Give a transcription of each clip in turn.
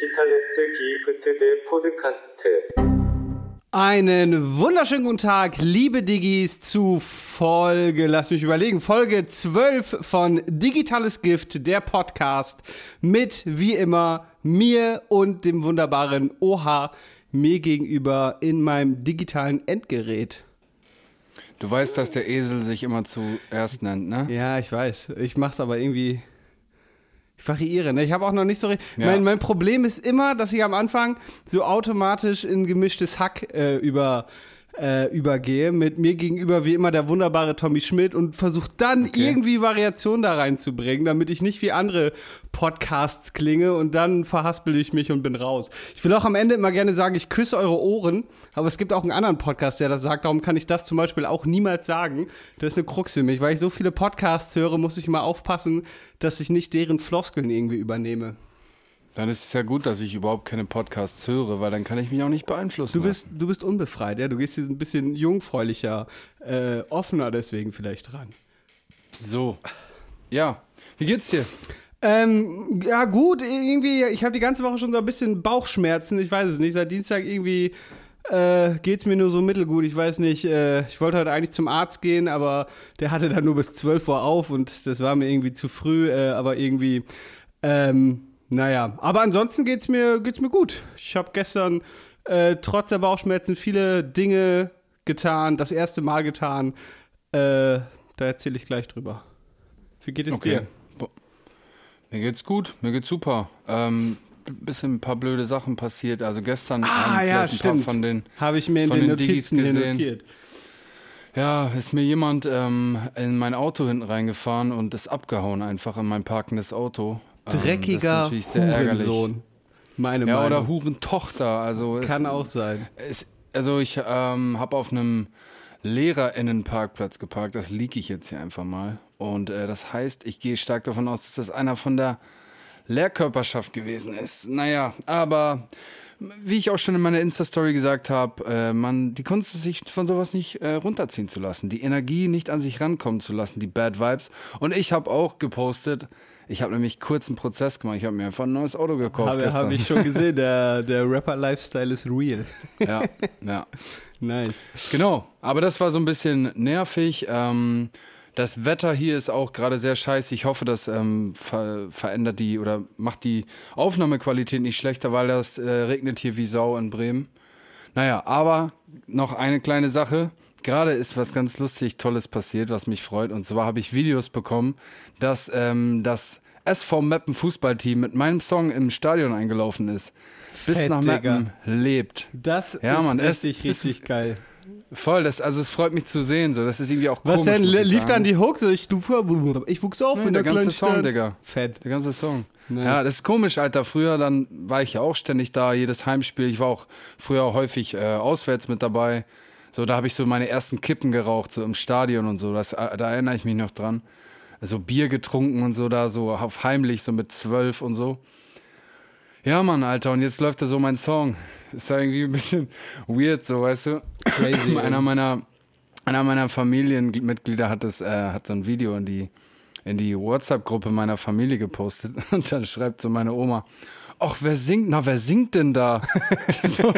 Digitales Gift der Podcast. Einen wunderschönen guten Tag, liebe Digis, zu Folge, lass mich überlegen, Folge 12 von Digitales Gift, der Podcast, mit wie immer mir und dem wunderbaren Oha mir gegenüber in meinem digitalen Endgerät. Du weißt, dass der Esel sich immer zuerst nennt, ne? Ja, ich weiß. Ich mach's aber irgendwie ich variiere, ne? Ich habe auch noch nicht so. richtig. Ja. Mein, mein Problem ist immer, dass ich am Anfang so automatisch in gemischtes Hack äh, über, äh, übergehe. Mit mir gegenüber wie immer der wunderbare Tommy Schmidt und versuche dann Okay. irgendwie Variation da reinzubringen, damit ich nicht wie andere Podcasts klinge und dann verhaspel ich mich und bin raus. Ich will auch am Ende immer gerne sagen, ich küsse eure Ohren, aber es gibt auch einen anderen Podcast, der das sagt, darum kann ich das zum Beispiel auch niemals sagen. Das ist eine Krux für mich, weil ich so viele Podcasts höre, muss ich immer aufpassen, dass ich nicht deren Floskeln irgendwie übernehme. Dann ist es ja gut, dass ich überhaupt keine Podcasts höre, weil dann kann ich mich auch nicht beeinflussen. Du bist, du bist unbefreit, ja. Du gehst hier ein bisschen jungfräulicher, äh, offener deswegen vielleicht dran. So. Ja. Wie geht's dir? Ähm, ja, gut, irgendwie, ich habe die ganze Woche schon so ein bisschen Bauchschmerzen. Ich weiß es nicht. Seit Dienstag irgendwie äh, geht's mir nur so mittelgut. Ich weiß nicht, äh, ich wollte heute eigentlich zum Arzt gehen, aber der hatte dann nur bis 12 Uhr auf und das war mir irgendwie zu früh, äh, aber irgendwie, ähm, naja. Aber ansonsten geht's mir, geht's mir gut. Ich habe gestern äh, trotz der Bauchschmerzen viele Dinge getan, das erste Mal getan. Äh, da erzähle ich gleich drüber. Wie geht es dir? Bo- Mir geht's gut, mir geht's super. Ähm, bisschen ein paar blöde Sachen passiert. Also gestern Ah, haben ja, ein paar von den Habe ich mir in den den Notizen hier gesehen. notiert. Ja, ist mir jemand ähm, in mein Auto hinten reingefahren und ist abgehauen einfach in mein parkendes Auto. Ähm, das Dreckiger sehr ärgerlich. Hurensohn. Meine Ja, oder Meinung. Hurentochter. Also es- Kann auch sein. Es, also ich ähm, habe auf einem Lehrerinnenparkplatz geparkt. Das liege ich jetzt hier einfach mal. Und äh, das heißt, ich gehe stark davon aus, dass das einer von der Lehrkörperschaft gewesen ist. Naja, aber wie ich auch schon in meiner Insta-Story gesagt habe, äh, man, die Kunst ist, sich von sowas nicht äh, runterziehen zu lassen, die Energie nicht an sich rankommen zu lassen, die Bad Vibes. Und ich habe auch gepostet, ich habe nämlich kurz einen Prozess gemacht, ich habe mir einfach ein neues Auto gekauft Habe hab ich schon gesehen, der, der Rapper-Lifestyle ist real. ja, ja. nice. Genau, aber das war so ein bisschen nervig. Ähm, das Wetter hier ist auch gerade sehr scheiße. Ich hoffe, das ähm, ver verändert die oder macht die Aufnahmequalität nicht schlechter, weil das äh, regnet hier wie Sau in Bremen. Naja, aber noch eine kleine Sache. Gerade ist was ganz lustig, Tolles passiert, was mich freut. Und zwar habe ich Videos bekommen, dass ähm, das SV Meppen Fußballteam mit meinem Song im Stadion eingelaufen ist. Bis Fett, nach Digga. Meppen lebt. Das Ja, ist Mann, es richtig, ist- richtig geil. Voll, das, also es freut mich zu sehen. So, das ist irgendwie auch Was komisch. denn? muss ich Lief dann die Hook? So, ich, du, ich wuchs auf Nee, in der der, ganze Song. Digga. Fett. Der ganze Song. Nice. Ja, das ist komisch, Alter. Früher dann war ich ja auch ständig da, jedes Heimspiel. Ich war auch früher häufig äh, auswärts mit dabei. So, da habe ich so meine ersten Kippen geraucht, so im Stadion und so. Das, äh, da erinnere ich mich noch dran. Also Bier getrunken und so da, so auf heimlich, so mit zwölf und so. Ja, Mann, Alter, und jetzt läuft da so mein Song. Ist ja irgendwie ein bisschen weird, so, weißt du? Crazy, einer meiner, einer meiner Familienmitglieder hat das, äh, hat so ein Video in die, in die WhatsApp-Gruppe meiner Familie gepostet. Und dann schreibt so meine Oma, ach, wer singt, na, wer singt denn da? so,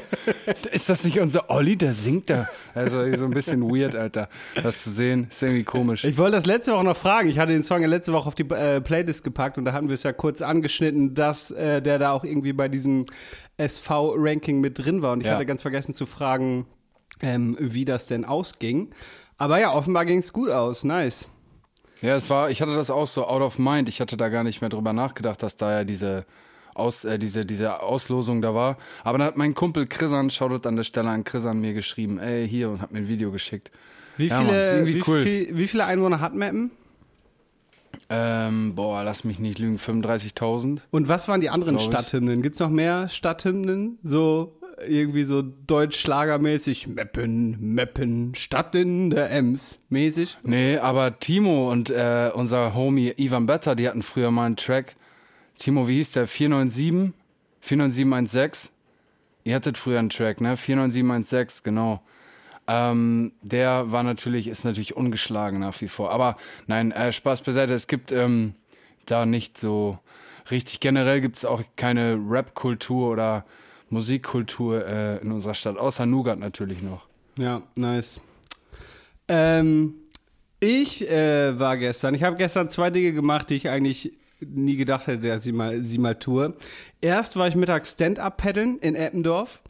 ist das nicht unser Olli, der singt da? Also so ein bisschen weird, Alter. Das zu sehen, ist irgendwie komisch. Ich wollte das letzte Woche noch fragen. Ich hatte den Song ja letzte Woche auf die äh, Playlist gepackt und da hatten wir es ja kurz angeschnitten, dass äh, der da auch irgendwie bei diesem SV-Ranking mit drin war. Und ich Ja. hatte ganz vergessen zu fragen, ähm, wie das denn ausging. Aber ja, offenbar ging es gut aus. Nice. Ja, es war, ich hatte das auch so out of mind. Ich hatte da gar nicht mehr drüber nachgedacht, dass da ja diese, Aus, äh, diese, diese Auslosung da war. Aber dann hat mein Kumpel Chrisan, schaut an der Stelle an Chrisan mir geschrieben, ey, hier, und hat mir ein Video geschickt. Wie Ja, Mann, viele, irgendwie wie, cool. viel, wie viele Einwohner hat Mappen? Ähm, boah, lass mich nicht lügen, 35.000. Und was waren die anderen. Stadthymnen? Gibt es noch mehr Stadthymnen? So irgendwie so deutsch-schlagermäßig? Meppen, Meppen, Stadt in der Ems mäßig? Nee, aber Timo und äh, unser Homie Ivan Better, die hatten früher mal einen Track. Timo, wie hieß der? 497? 49716? Ihr hattet früher einen Track, ne? 49716, genau. Ähm, der war natürlich, ist natürlich ungeschlagen nach wie vor. Aber nein, äh, Spaß beiseite, es gibt ähm, da nicht so richtig generell gibt es auch keine Rap-Kultur oder Musikkultur äh, in unserer Stadt, außer Nougat natürlich noch. Ja, nice. Ähm, ich äh, war gestern, ich habe gestern zwei Dinge gemacht, die ich eigentlich nie gedacht hätte, dass ich mal, sie mal tue. Erst war ich mittags Stand-Up paddeln in Eppendorf.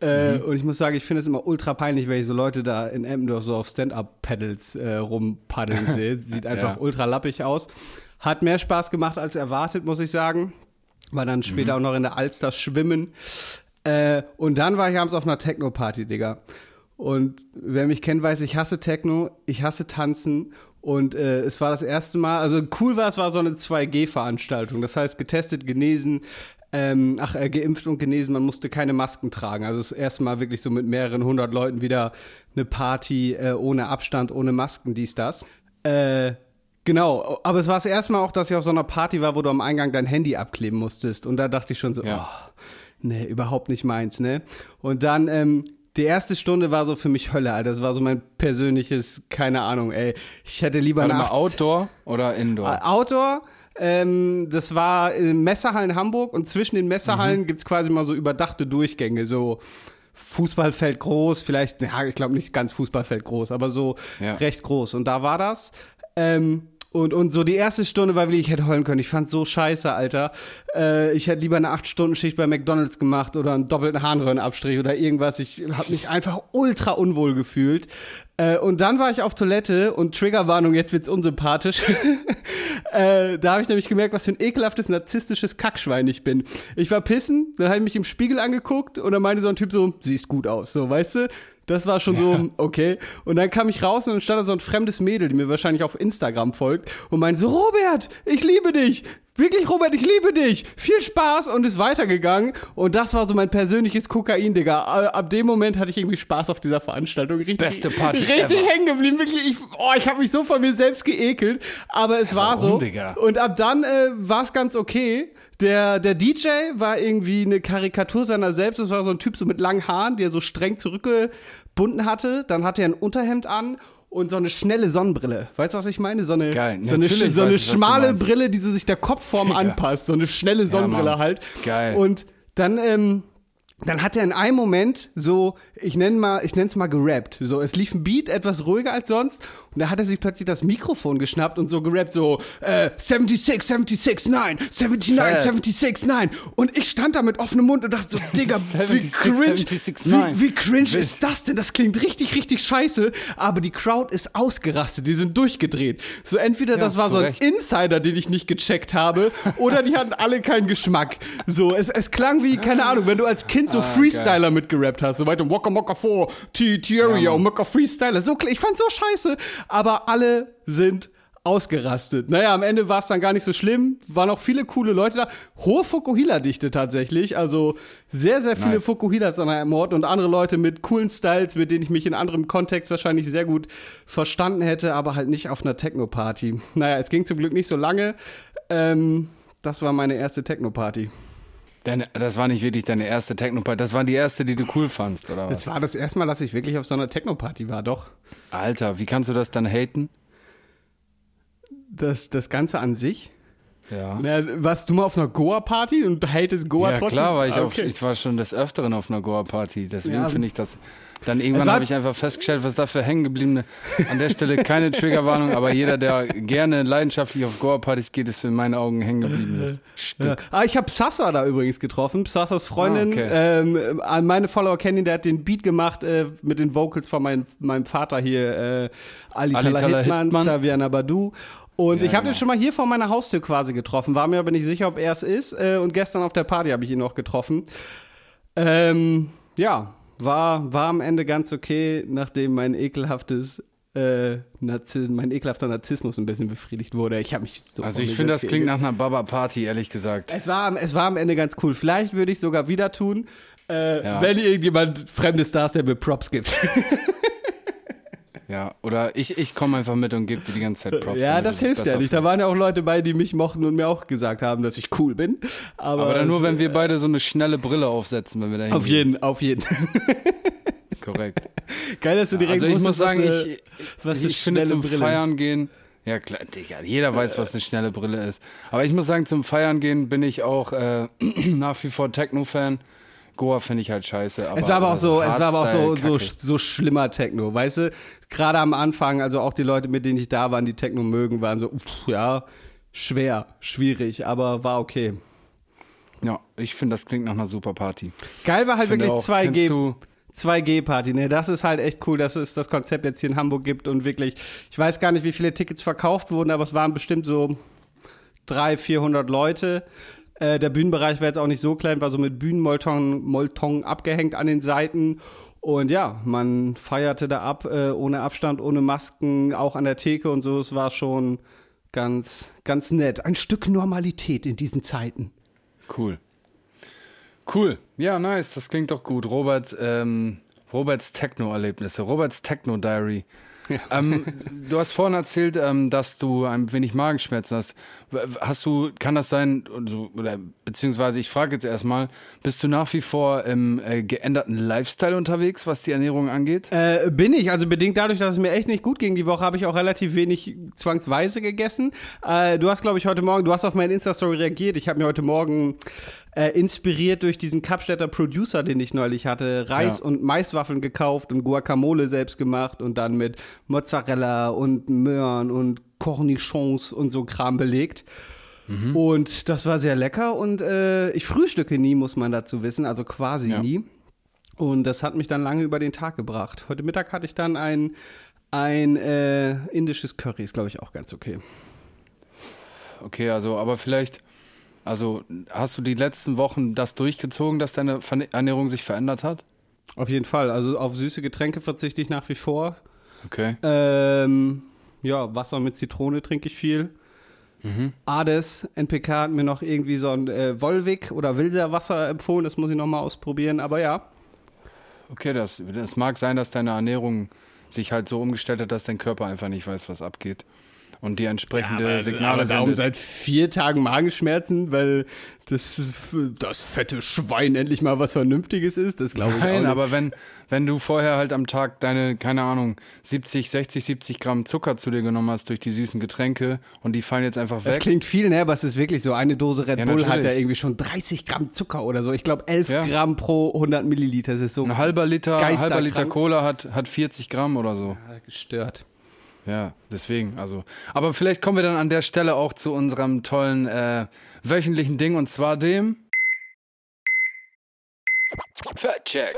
Äh, Und ich muss sagen, ich finde es immer ultra peinlich, wenn ich so Leute da in Eppendorf so auf Stand-Up-Paddles äh, rumpaddeln sehe. Sieht einfach Ja. ultra lappig aus. Hat mehr Spaß gemacht als erwartet, muss ich sagen. War dann später auch noch in der Alster schwimmen. Äh, und dann war ich abends auf einer Techno-Party, Digga. Und wer mich kennt, weiß, ich hasse Techno, ich hasse Tanzen. Und äh, es war das erste Mal, also cool war, es war so eine 2G-Veranstaltung. Das heißt, getestet, genesen, ähm, ach, äh, geimpft und genesen, man musste keine Masken tragen. Also das erste Mal wirklich so mit mehreren hundert Leuten wieder eine Party äh, ohne Abstand, ohne Masken, dies, das. Äh, Genau, aber es war das erste Mal auch, dass ich auf so einer Party war, wo du am Eingang dein Handy abkleben musstest. Und da dachte ich schon so, Ja. oh, nee, überhaupt nicht meins, ne? Und dann, ähm, die erste Stunde war so für mich Hölle, Alter. Das war so mein persönliches, keine Ahnung, ey. Ich hätte lieber Warte mal, Outdoor oder Indoor? Outdoor. Ähm, das war in Messerhallen Hamburg und zwischen den Messerhallen Mhm. gibt's quasi mal so überdachte Durchgänge, so Fußballfeld groß, vielleicht, ja, ich glaube nicht ganz Fußballfeld groß, aber so Ja. recht groß. Und da war das. Ähm, und, und so die erste Stunde war wirklich, ich hätte heulen können. Ich fand's so scheiße, Alter. Äh, ich hätte lieber eine 8-Stunden-Schicht bei McDonalds gemacht oder einen doppelten Harnröhrenabstrich oder irgendwas. Ich habe mich einfach ultra unwohl gefühlt. Äh, und dann war ich auf Toilette und Triggerwarnung, jetzt wird's unsympathisch. äh, da habe ich nämlich gemerkt, was für ein ekelhaftes, narzisstisches Kackschwein ich bin. Ich war pissen, dann habe ich mich im Spiegel angeguckt und dann meinte so ein Typ so, siehst gut aus, so, weißt du? Das war schon so, okay. Und dann kam ich raus und dann stand da so ein fremdes Mädel, die mir wahrscheinlich auf Instagram folgt und meinte so, Robert, ich liebe dich. Wirklich, Robert, ich liebe dich. Viel Spaß und ist weitergegangen. Und das war so mein persönliches Kokain, Digga. Ab dem Moment hatte ich irgendwie Spaß auf dieser Veranstaltung. Richtig, Beste Party Richtig hängen geblieben. Wirklich, ich, oh, ich habe mich so von mir selbst geekelt. Aber es war warum, so. Digga? Und ab dann äh, war es ganz okay. Der, der DJ war irgendwie eine Karikatur seiner selbst. Das war so ein Typ so mit langen Haaren, der so streng zurückgebunden hatte. Dann hatte er ein Unterhemd an und so eine schnelle Sonnenbrille. Weißt du, was ich meine? So eine, Geil. so eine, so eine ich, schmale. Brille, die so sich der Kopfform Digga. anpasst. So eine schnelle Sonnenbrille Mann. halt. Geil. Und dann, ähm, dann hat er in einem Moment so, ich nenne mal, ich nenne es mal gerappt. So, es lief ein Beat etwas ruhiger als sonst und da hat er sich plötzlich das Mikrofon geschnappt und so gerappt, so äh, 76, 76, 9, 79, Fett. 76, 9. Und ich stand da mit offenem Mund und dachte so, Digga, wie 76, cringe, 76, wie, 9. wie cringe Wild. ist das denn? Das klingt richtig, richtig scheiße, aber die Crowd ist ausgerastet, die sind durchgedreht. So entweder das war so ein Recht. Insider, den ich nicht gecheckt habe, oder die hatten alle keinen Geschmack. So, es, es klang wie, keine Ahnung, wenn du als Kind Ah, so Freestyler mitgerappt hast, so weiter, Waka Maka 4, T, Thierry, Ja. Maka Freestyler. So, ich fand's so scheiße, aber alle sind ausgerastet. Naja, am Ende war es dann gar nicht so schlimm. Waren auch viele coole Leute da. Hohe Fukuhila-Dichte tatsächlich. Also sehr, sehr viele Nice. Fukuhilas an einem Ort und andere Leute mit coolen Styles, mit denen ich mich in anderem Kontext wahrscheinlich sehr gut verstanden hätte, aber halt nicht auf einer Techno-Party. Naja, es ging zum Glück nicht so lange. Ähm, das war meine erste Techno-Party. Deine, das war nicht wirklich deine erste Techno-Party, das war die erste, die du cool fandst, oder was? Das war das erste Mal, dass ich wirklich auf so einer Techno-Party war, doch. Alter, wie kannst du das dann haten? Das, das Ganze an sich. Ja. Na, warst du mal auf einer Goa-Party und hatest Goa Ja, trotzdem? klar, weil ich, Ah, auf, ich war schon des Öfteren auf einer Goa-Party. Deswegen Ja. finde ich das. Dann irgendwann war- habe ich einfach festgestellt, was da für hängengebliebene. An der Stelle keine Triggerwarnung, aber jeder, der gerne leidenschaftlich auf Goa-Partys geht, ist in meinen Augen hängen gebliebenes Stück. Ah, ich habe Sasa da übrigens getroffen. Sassas Freundin. Ah, okay. ähm, meine Follower kennen ihn, der hat den Beat gemacht äh, mit den Vocals von mein, meinem Vater hier, äh, Ali, Ali Tala Tala Hitman, Hitman. Saviana Badu. Und Ja, ich habe genau. den schon mal hier vor meiner Haustür quasi getroffen, war mir aber nicht sicher, ob er es ist. Äh, und gestern auf der Party habe ich ihn noch getroffen. Ähm, ja, war, war am Ende ganz okay, nachdem mein ekelhaftes äh, Narzi mein ekelhafter Narzissmus ein bisschen befriedigt wurde. Ich habe mich so Also ich finde, das klingt nach einer Baba-Party, ehrlich gesagt. Es war, am- es war am Ende ganz cool. Vielleicht würde ich sogar wieder tun, äh, Ja. wenn irgendjemand Fremdes da ist, der mir Props gibt. Ja, oder ich, ich komme einfach mit und gebe dir die ganze Zeit Props. ja, das hilft ja nicht. Da waren ja auch Leute bei, die mich mochten und mir auch gesagt haben, dass ich cool bin. Aber, Aber dann nur, wenn wir beide so eine schnelle Brille aufsetzen, wenn wir da Auf hingehen. jeden, auf jeden. Korrekt. Geil, dass du direkt Also ich wusstest, muss sagen, was, äh, ich, was ich finde zum Brille Feiern gehen, Ja, klar, Digga, jeder weiß, was eine schnelle Brille ist. Aber ich muss sagen, zum Feiern gehen bin ich auch äh, nach wie vor Techno-Fan. Goa finde ich halt scheiße. Aber, Es war aber auch so, es war aber auch so, so, so schlimmer Techno, weißt du? Gerade am Anfang, also auch die Leute, mit denen ich da war, die Techno mögen, waren so, pff, ja, schwer, schwierig, aber war okay. Ja, ich finde, das klingt nach einer super Party. Geil war halt wirklich auch, 2G. kennst du- 2G-Party, ne? Das ist halt echt cool, dass es das Konzept jetzt hier in Hamburg gibt und wirklich, ich weiß gar nicht, wie viele Tickets verkauft wurden, aber es waren bestimmt so 300, 400 Leute. Äh, der Bühnenbereich war jetzt auch nicht so klein, war so mit Bühnenmolton Molton abgehängt an den Seiten. Und ja, man feierte da ab, äh, ohne Abstand, ohne Masken, auch an der Theke und so. Es war schon ganz, ganz nett. Ein Stück Normalität in diesen Zeiten. Cool. Cool. Ja, nice. Das klingt doch gut. Robert, ähm, Roberts Techno-Erlebnisse. Roberts Techno-Diary. Ähm, du hast vorhin erzählt, ähm, dass du ein wenig Magenschmerzen hast. Hast du, kann das sein, oder beziehungsweise ich frage jetzt erstmal, bist du nach wie vor im äh, geänderten Lifestyle unterwegs, was die Ernährung angeht? Äh, bin ich, also bedingt dadurch, dass es mir echt nicht gut ging die Woche, habe ich auch relativ wenig zwangsweise gegessen. Äh, du hast, glaube ich, heute Morgen, du hast auf meine Insta-Story reagiert. Ich habe mir heute Morgen äh, inspiriert durch diesen Kapstädter Producer, den ich neulich hatte, Reis Ja. und Maiswaffeln gekauft und Guacamole selbst gemacht und dann mit Mozzarella und Möhren und Cornichons und so Kram belegt. Und das war sehr lecker und äh, ich frühstücke nie, muss man dazu wissen, also quasi Ja. nie. Und das hat mich dann lange über den Tag gebracht. Heute Mittag hatte ich dann ein, ein äh, indisches Curry, ist glaube ich auch ganz okay. Okay, also, aber vielleicht, also hast du die letzten Wochen das durchgezogen, dass deine Ernährung sich verändert hat? Auf jeden Fall. Also auf süße Getränke verzichte ich nach wie vor. Okay. Ähm, ja, Wasser mit Zitrone trinke ich viel. Ades, NPK hat mir noch irgendwie so ein äh, Volvic oder Wilser Wasser empfohlen, das muss ich nochmal ausprobieren, aber ja. Okay, das, das mag sein, dass deine Ernährung sich halt so umgestellt hat, dass dein Körper einfach nicht weiß, was abgeht. Und die entsprechende Signale aber darum sendet. seit vier Tagen Magenschmerzen, weil das, das fette Schwein endlich mal was Vernünftiges ist, das glaube ich auch Nein, nicht. aber wenn, wenn du vorher halt am Tag deine, keine Ahnung, 70, 60, 70 Gramm Zucker zu dir genommen hast durch die süßen Getränke und die fallen jetzt einfach Das weg. klingt viel, ne? Aber es ist wirklich so. Eine Dose Red Ja, Bull hat ja natürlich. irgendwie schon 30 Gramm Zucker oder so. Ich glaube 11 Ja. Gramm pro 100 Milliliter. Das ist so Ein halber Liter, halber Liter. Cola hat, hat 40 Gramm oder so. gestört. Ja, deswegen, also. Aber vielleicht kommen wir dann an der Stelle auch zu unserem tollen äh, wöchentlichen Ding und zwar dem Fat Check.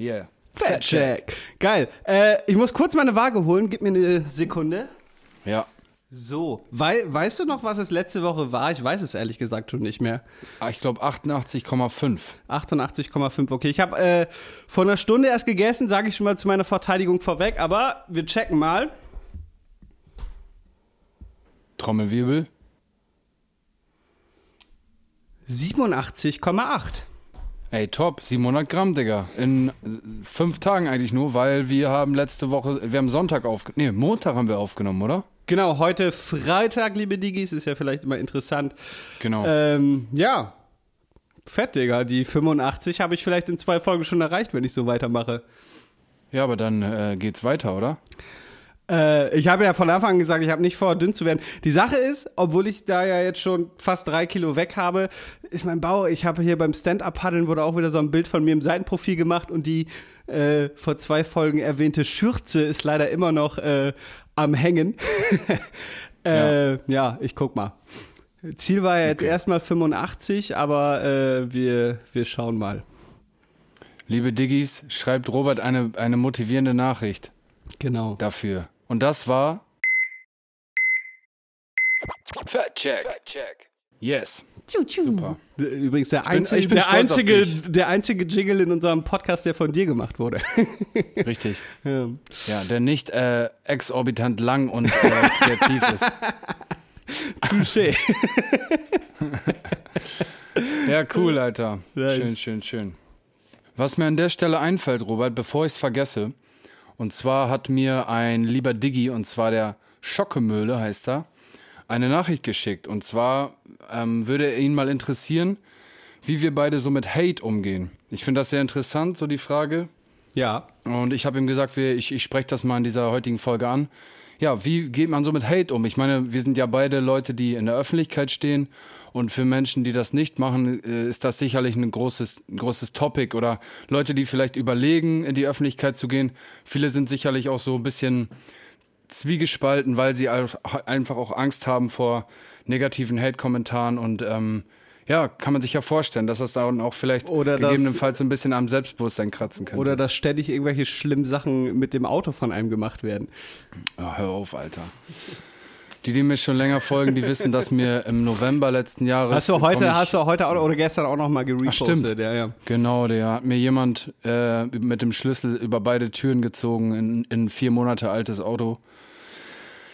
Yeah. Fat Check. Geil. Äh, ich muss kurz meine Waage holen. Gib mir eine Sekunde. Ja. So. Wei weißt du noch, was es letzte Woche war? Ich weiß es ehrlich gesagt schon nicht mehr. Ah, Ich glaube 88,5. 88,5. Okay, ich habe äh, vor einer Stunde erst gegessen, sage ich schon mal zu meiner Verteidigung vorweg. Aber wir checken mal. Trommelwirbel. 87,8. Ey, top, 700 Gramm, Digga. In äh, fünf Tagen eigentlich nur, weil wir haben letzte Woche, wir haben Sonntag aufgenommen, nee, Montag haben wir aufgenommen, oder? Genau, heute Freitag, liebe Digis, ist ja vielleicht immer interessant. Genau. Ähm, ja. Fett, Digga. Die 85 habe ich vielleicht in zwei Folgen schon erreicht, wenn ich so weitermache. ja, aber dann äh, geht's weiter, oder? Äh, ich habe ja von Anfang an gesagt, ich habe nicht vor, dünn zu werden. Die Sache ist, obwohl ich da ja jetzt schon fast drei Kilo weg habe, ist mein Bauch, ich habe hier beim Stand-Up-Paddeln wurde auch wieder so ein Bild von mir im Seitenprofil gemacht und die äh, vor zwei Folgen erwähnte Schürze ist leider immer noch äh, am Hängen. äh, ja. ich guck mal. Ziel war ja jetzt Okay. erstmal 85, aber äh, wir, wir schauen mal. Liebe Diggis, schreibt Robert eine, eine motivierende Nachricht Genau. dafür. Und das war. Fat Check. Yes. Super. Übrigens der bin- einzige, ich bin der, stolz auf einzige, der einzige Jingle in unserem Podcast, der von dir gemacht wurde. Richtig. ja. Ja, der nicht äh, exorbitant lang und äh, kreativ ist. Touché. Ja, cool, Alter. Nice. Schön, schön, schön. Was mir an der Stelle einfällt, Robert, bevor ich es vergesse, und zwar hat mir ein lieber Diggi, und zwar der Schockemöhle heißt er, eine Nachricht geschickt. Und zwar ähm, würde ihn mal interessieren, wie wir beide so mit Hate umgehen. Ich finde das sehr interessant, so die Frage. Ja. Und ich habe ihm gesagt, wir, ich, ich spreche das mal in dieser heutigen Folge an. Ja, wie geht man so mit Hate um? Ich meine, wir sind ja beide Leute, die in der Öffentlichkeit stehen und für Menschen, die das nicht machen, äh, ist das sicherlich ein großes, ein großes Topic oder Leute, die vielleicht überlegen, in die Öffentlichkeit zu gehen. Viele sind sicherlich auch so ein bisschen zwiegespalten, weil sie einfach auch Angst haben vor negativen Hate-Kommentaren und ähm, ja, kann man sich ja vorstellen, dass das dann auch vielleicht Oder das- gegebenenfalls so ein bisschen am Selbstbewusstsein kratzen könnte. Oder dass ständig irgendwelche schlimmen Sachen mit dem Auto von einem gemacht werden. Ah, hör auf, Alter. Die, die mir schon länger folgen, die wissen, dass mir im November letzten Jahres. Hast du heute, hast du heute auch, oder gestern auch noch mal gerepostet? stimmt. Ja, ja. Genau, der hat mir jemand äh, mit dem Schlüssel über beide Türen gezogen in, in ein vier Monate altes Auto.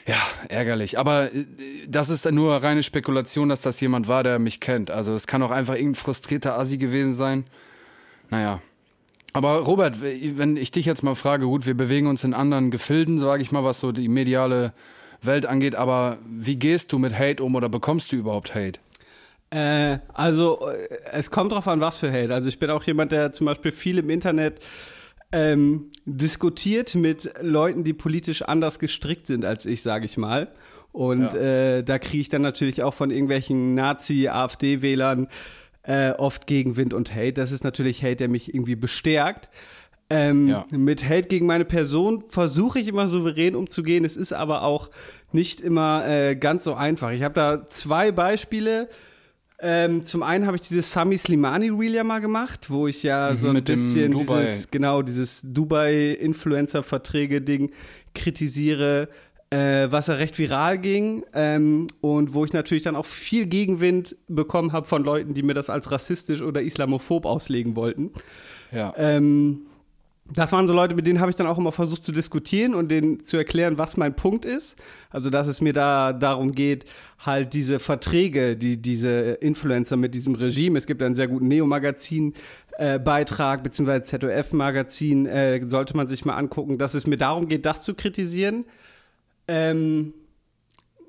Ja, ärgerlich. Aber äh, das ist nur reine Spekulation, dass das jemand war, der mich kennt. Also es kann auch einfach irgendein frustrierter Assi gewesen sein. Naja. Aber Robert, wenn ich dich jetzt mal frage, gut, wir bewegen uns in anderen Gefilden, sage ich mal, was so die mediale Welt angeht, aber wie gehst du mit Hate um oder bekommst du überhaupt Hate? Äh, also, äh, es kommt drauf an, was für Hate. Also, ich bin auch jemand, der zum Beispiel viel im Internet ähm, diskutiert mit Leuten, die politisch anders gestrickt sind als ich, sage ich mal. Und Ja. äh, da kriege ich dann natürlich auch von irgendwelchen Nazi-AfD-Wählern äh, oft Gegenwind und Hate. Das ist natürlich Hate, der mich irgendwie bestärkt. Ähm, Ja. Mit Hate gegen meine Person versuche ich immer souverän umzugehen. Es ist aber auch nicht immer äh, ganz so einfach. Ich habe da zwei Beispiele. Ähm, zum einen habe ich dieses Sami Slimani Reel ja mal gemacht, wo ich ja so ein Mhm, mit dem bisschen Dubai. dieses, genau, dieses Dubai-Influencer-Verträge-Ding kritisiere, äh, was ja recht viral ging ähm, und wo ich natürlich dann auch viel Gegenwind bekommen habe von Leuten, die mir das als rassistisch oder islamophob auslegen wollten. Ja. Ähm, das waren so Leute, mit denen habe ich dann auch immer versucht zu diskutieren und denen zu erklären, was mein Punkt ist. Also, dass es mir da darum geht, halt diese Verträge, die diese Influencer mit diesem Regime, es gibt einen sehr guten Neo-Magazin-Beitrag, beziehungsweise ZDF-Magazin, äh, sollte man sich mal angucken, dass es mir darum geht, das zu kritisieren. Ähm,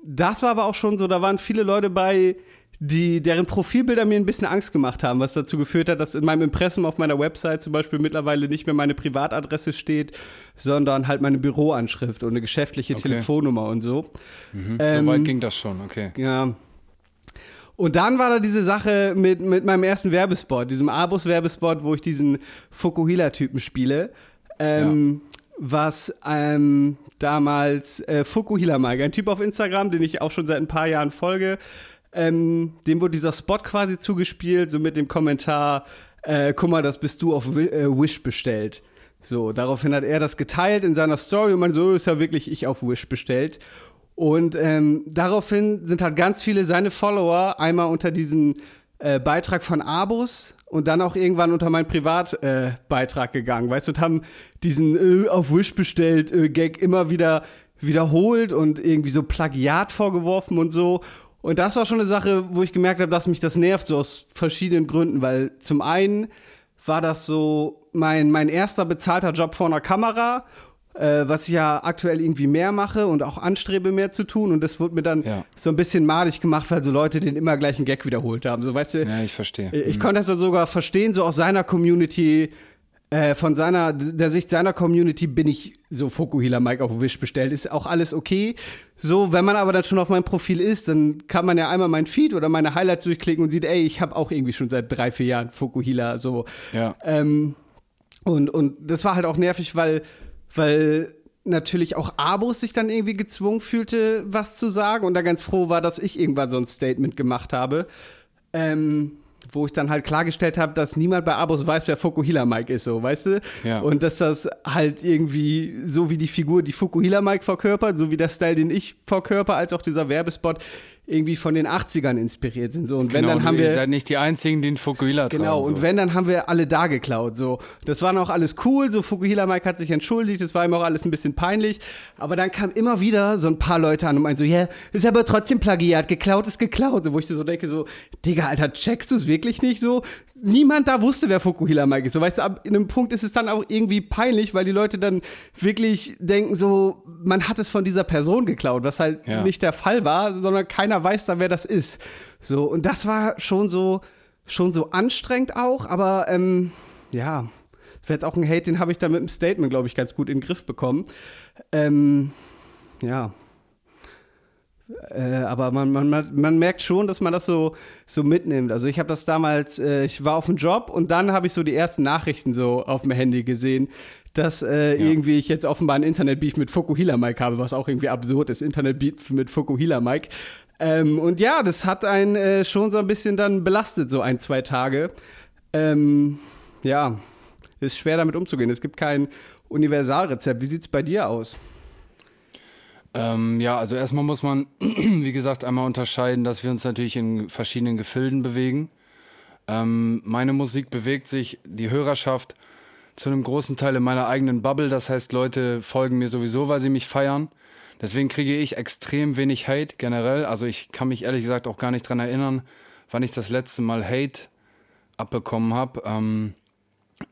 das war aber auch schon so, da waren viele Leute bei, die, deren Profilbilder mir ein bisschen Angst gemacht haben, was dazu geführt hat, dass in meinem Impressum auf meiner Website zum Beispiel mittlerweile nicht mehr meine Privatadresse steht, sondern halt meine Büroanschrift und eine geschäftliche Okay. Telefonnummer und so. so ähm, weit ging das schon, okay. Ja. Und dann war da diese Sache mit, mit meinem ersten Werbespot, diesem Abus-Werbespot, wo ich diesen Fukuhila-Typen spiele. Ähm, Was ähm, damals äh, Fukuhila Mike, ein Typ auf Instagram, den ich auch schon seit ein paar Jahren folge, ähm, dem wurde dieser Spot quasi zugespielt, so mit dem Kommentar, äh, guck mal, das bist du auf äh, Wish bestellt. So, daraufhin hat er das geteilt in seiner Story und man so ist ja wirklich ich auf Wish bestellt. Und ähm, daraufhin sind halt ganz viele seine Follower einmal unter diesen äh, Beitrag von Abos und dann auch irgendwann unter meinen Privatbeitrag äh, gegangen, weißt du, und haben diesen äh, auf Wish bestellt äh, Gag immer wieder wiederholt und irgendwie so Plagiat vorgeworfen und so. Und das war schon eine Sache, wo ich gemerkt habe, dass mich das nervt, so aus verschiedenen Gründen, weil zum einen war das so mein, mein erster bezahlter Job vor einer Kamera, äh, was ich ja aktuell irgendwie mehr mache und auch anstrebe, mehr zu tun. Und das wurde mir dann Ja. so ein bisschen madig gemacht, weil so Leute den immer gleichen Gag wiederholt haben. So, weißt du, Ja, ich verstehe. ich konnte das dann sogar verstehen, so aus seiner Community, äh, von seiner, der Sicht seiner Community bin ich so Fokuhila Mike auf Wish bestellt. Ist auch alles okay. So, wenn man aber dann schon auf meinem Profil ist, dann kann man ja einmal mein Feed oder meine Highlights durchklicken und sieht, ey, ich habe auch irgendwie schon seit drei, vier Jahren Fokuhila so. Ja. Ähm, und, und das war halt auch nervig, weil, weil natürlich auch Abos sich dann irgendwie gezwungen fühlte, was zu sagen und da ganz froh war, dass ich irgendwann so ein Statement gemacht habe. Ähm, wo ich dann halt klargestellt habe, dass niemand bei Abos weiß, wer Fukuhila Mike ist, so, weißt du? Ja. Und dass das halt irgendwie so wie die Figur, die Fukuhila Mike verkörpert, so wie der Style, den ich verkörper, als auch dieser Werbespot irgendwie von den 80ern inspiriert sind. So. Und wenn genau, dann haben ihr wir. seid nicht die einzigen, die einen Fukuhila tragen. Genau, und so. wenn, dann haben wir alle da geklaut. So. Das war noch alles cool, so Fukuhila Mike hat sich entschuldigt, das war ihm auch alles ein bisschen peinlich. Aber dann kam immer wieder so ein paar Leute an und meinten so, ja, ist aber trotzdem Plagiat, geklaut ist geklaut. So, wo ich so denke, so, Digga, Alter, checkst du es wirklich nicht so? Niemand da wusste, wer Fukuhila Mike ist. So, weißt du, ab in einem Punkt ist es dann auch irgendwie peinlich, weil die Leute dann wirklich denken, so, man hat es von dieser Person geklaut, was halt Ja. nicht der Fall war, sondern keiner weiß da, wer das ist. So, und das war schon so, schon so anstrengend auch, aber ähm, ja, das wäre jetzt auch ein Hate, den habe ich da mit dem Statement, glaube ich, ganz gut in den Griff bekommen. Ähm, ja. Äh, aber man, man, man, man merkt schon, dass man das so, so mitnimmt. Also ich habe das damals, äh, ich war auf dem Job und dann habe ich so die ersten Nachrichten so auf dem Handy gesehen, dass äh, ja. irgendwie ich jetzt offenbar ein Internetbeef mit Fukuhila Mike habe, was auch irgendwie absurd ist. Internetbeef mit Fukuhila Mike. Ähm, und ja, das hat einen äh, schon so ein bisschen dann belastet, so ein, zwei Tage. Ähm, ja, ist schwer damit umzugehen. Es gibt kein Universalrezept. Wie sieht es bei dir aus? Ähm, ja, also erstmal muss man, wie gesagt, einmal unterscheiden, dass wir uns natürlich in verschiedenen Gefilden bewegen. Ähm, meine Musik bewegt sich, die Hörerschaft zu einem großen Teil in meiner eigenen Bubble. Das heißt, Leute folgen mir sowieso, weil sie mich feiern. Deswegen kriege ich extrem wenig Hate generell. Also ich kann mich ehrlich gesagt auch gar nicht dran erinnern, wann ich das letzte Mal Hate abbekommen habe. Ähm,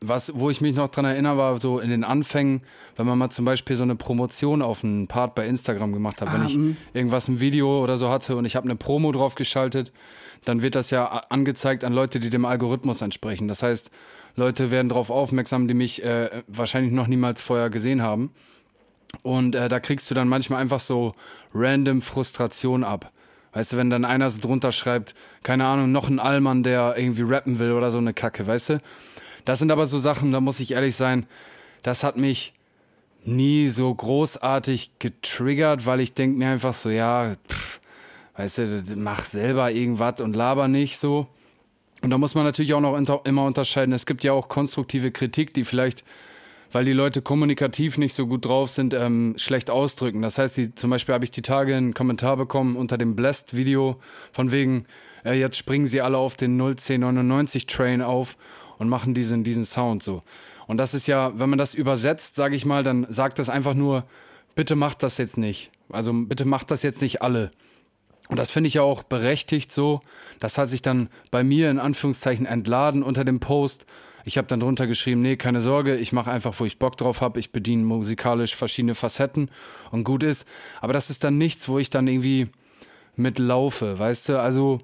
was, wo ich mich noch dran erinnere, war so in den Anfängen, wenn man mal zum Beispiel so eine Promotion auf einen Part bei Instagram gemacht hat, ah, wenn ich mh. irgendwas im Video oder so hatte und ich habe eine Promo drauf geschaltet, dann wird das ja angezeigt an Leute, die dem Algorithmus entsprechen. Das heißt, Leute werden darauf aufmerksam, die mich äh, wahrscheinlich noch niemals vorher gesehen haben. Und äh, da kriegst du dann manchmal einfach so random Frustration ab. Weißt du, wenn dann einer so drunter schreibt, keine Ahnung, noch ein Allmann, der irgendwie rappen will oder so eine Kacke, weißt du? Das sind aber so Sachen, da muss ich ehrlich sein, das hat mich nie so großartig getriggert, weil ich denke mir einfach so, ja, pff, weißt du, mach selber irgendwas und laber nicht so. Und da muss man natürlich auch noch immer unterscheiden. Es gibt ja auch konstruktive Kritik, die vielleicht, weil die Leute kommunikativ nicht so gut drauf sind, ähm, schlecht ausdrücken. Das heißt, die, zum Beispiel habe ich die Tage einen Kommentar bekommen unter dem Blessed-Video von wegen, äh, jetzt springen sie alle auf den 01099-Train auf und machen diesen, diesen Sound so. Und das ist ja, wenn man das übersetzt, sage ich mal, dann sagt das einfach nur, bitte macht das jetzt nicht. Also bitte macht das jetzt nicht alle. Und das finde ich ja auch berechtigt so. Das hat sich dann bei mir in Anführungszeichen entladen unter dem Post. Ich habe dann drunter geschrieben, nee, keine Sorge, ich mache einfach, wo ich Bock drauf habe. Ich bediene musikalisch verschiedene Facetten und gut ist. Aber das ist dann nichts, wo ich dann irgendwie mitlaufe, weißt du? Also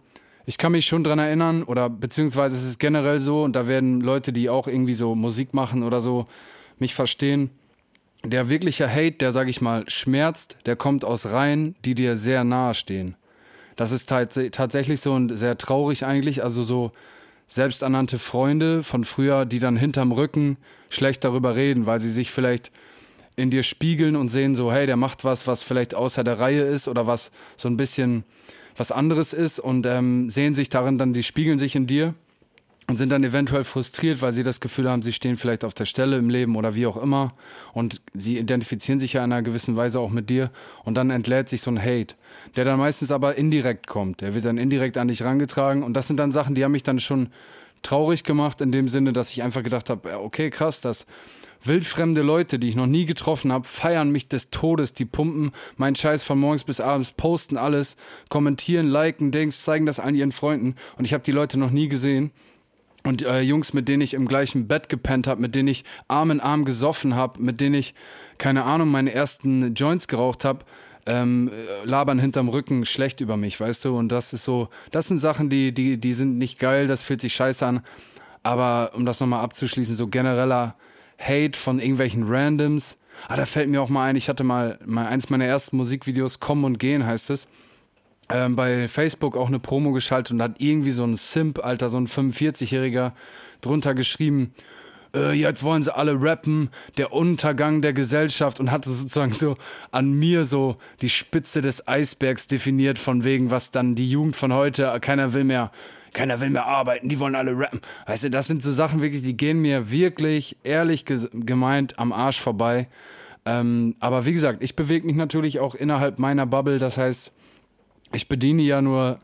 ich kann mich schon dran erinnern, oder beziehungsweise es ist generell so, und da werden Leute, die auch irgendwie so Musik machen oder so, mich verstehen. Der wirkliche Hate, der, sag ich mal, schmerzt, der kommt aus Reihen, die dir sehr nahe stehen. Das ist tatsächlich so und sehr traurig eigentlich. Also so selbsternannte Freunde von früher, die dann hinterm Rücken schlecht darüber reden, weil sie sich vielleicht in dir spiegeln und sehen so, hey, der macht was, was vielleicht außer der Reihe ist oder was so ein bisschen was anderes ist und ähm, sehen sich darin dann, die spiegeln sich in dir und sind dann eventuell frustriert, weil sie das Gefühl haben, sie stehen vielleicht auf der Stelle im Leben oder wie auch immer und sie identifizieren sich ja in einer gewissen Weise auch mit dir und dann entlädt sich so ein Hate, der dann meistens aber indirekt kommt, der wird dann indirekt an dich rangetragen und das sind dann Sachen, die haben mich dann schon traurig gemacht in dem Sinne, dass ich einfach gedacht habe, okay, krass, das Wildfremde Leute, die ich noch nie getroffen habe, feiern mich des Todes. Die pumpen meinen Scheiß von morgens bis abends, posten alles, kommentieren, liken, Dings, zeigen das allen ihren Freunden. Und ich habe die Leute noch nie gesehen. Und äh, Jungs, mit denen ich im gleichen Bett gepennt habe, mit denen ich Arm in Arm gesoffen habe, mit denen ich, keine Ahnung, meine ersten Joints geraucht habe, ähm, labern hinterm Rücken schlecht über mich, weißt du? Und das ist so, das sind Sachen, die, die, die sind nicht geil, das fühlt sich scheiße an. Aber um das nochmal abzuschließen, so genereller Hate von irgendwelchen Randoms. Ah, da fällt mir auch mal ein, ich hatte mal, mal eins meiner ersten Musikvideos, Kommen und Gehen heißt es, ähm, bei Facebook auch eine Promo geschaltet und hat irgendwie so ein Simp, Alter, so ein 45-Jähriger drunter geschrieben, äh, jetzt wollen sie alle rappen, der Untergang der Gesellschaft und hatte sozusagen so an mir so die Spitze des Eisbergs definiert, von wegen, was dann die Jugend von heute, keiner will mehr keiner will mehr arbeiten, die wollen alle rappen. Weißt du, das sind so Sachen wirklich, die gehen mir wirklich, ehrlich gemeint, am Arsch vorbei. Ähm, aber wie gesagt, ich bewege mich natürlich auch innerhalb meiner Bubble. Das heißt, ich bediene ja nur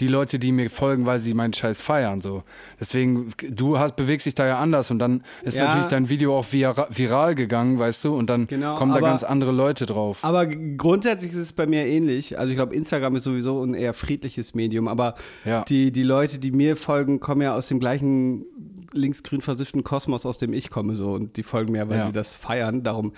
die Leute, die mir folgen, weil sie meinen Scheiß feiern. So. Deswegen, du hast, bewegst dich da ja anders und dann ist ja. natürlich dein Video auch vira viral gegangen, weißt du, und dann genau, kommen da ganz andere Leute drauf. Aber grundsätzlich ist es bei mir ähnlich. Also ich glaube, Instagram ist sowieso ein eher friedliches Medium, aber ja. die, die Leute, die mir folgen, kommen ja aus dem gleichen linksgrün versifften Kosmos, aus dem ich komme, so und die folgen mir, weil ja. sie das feiern. Darum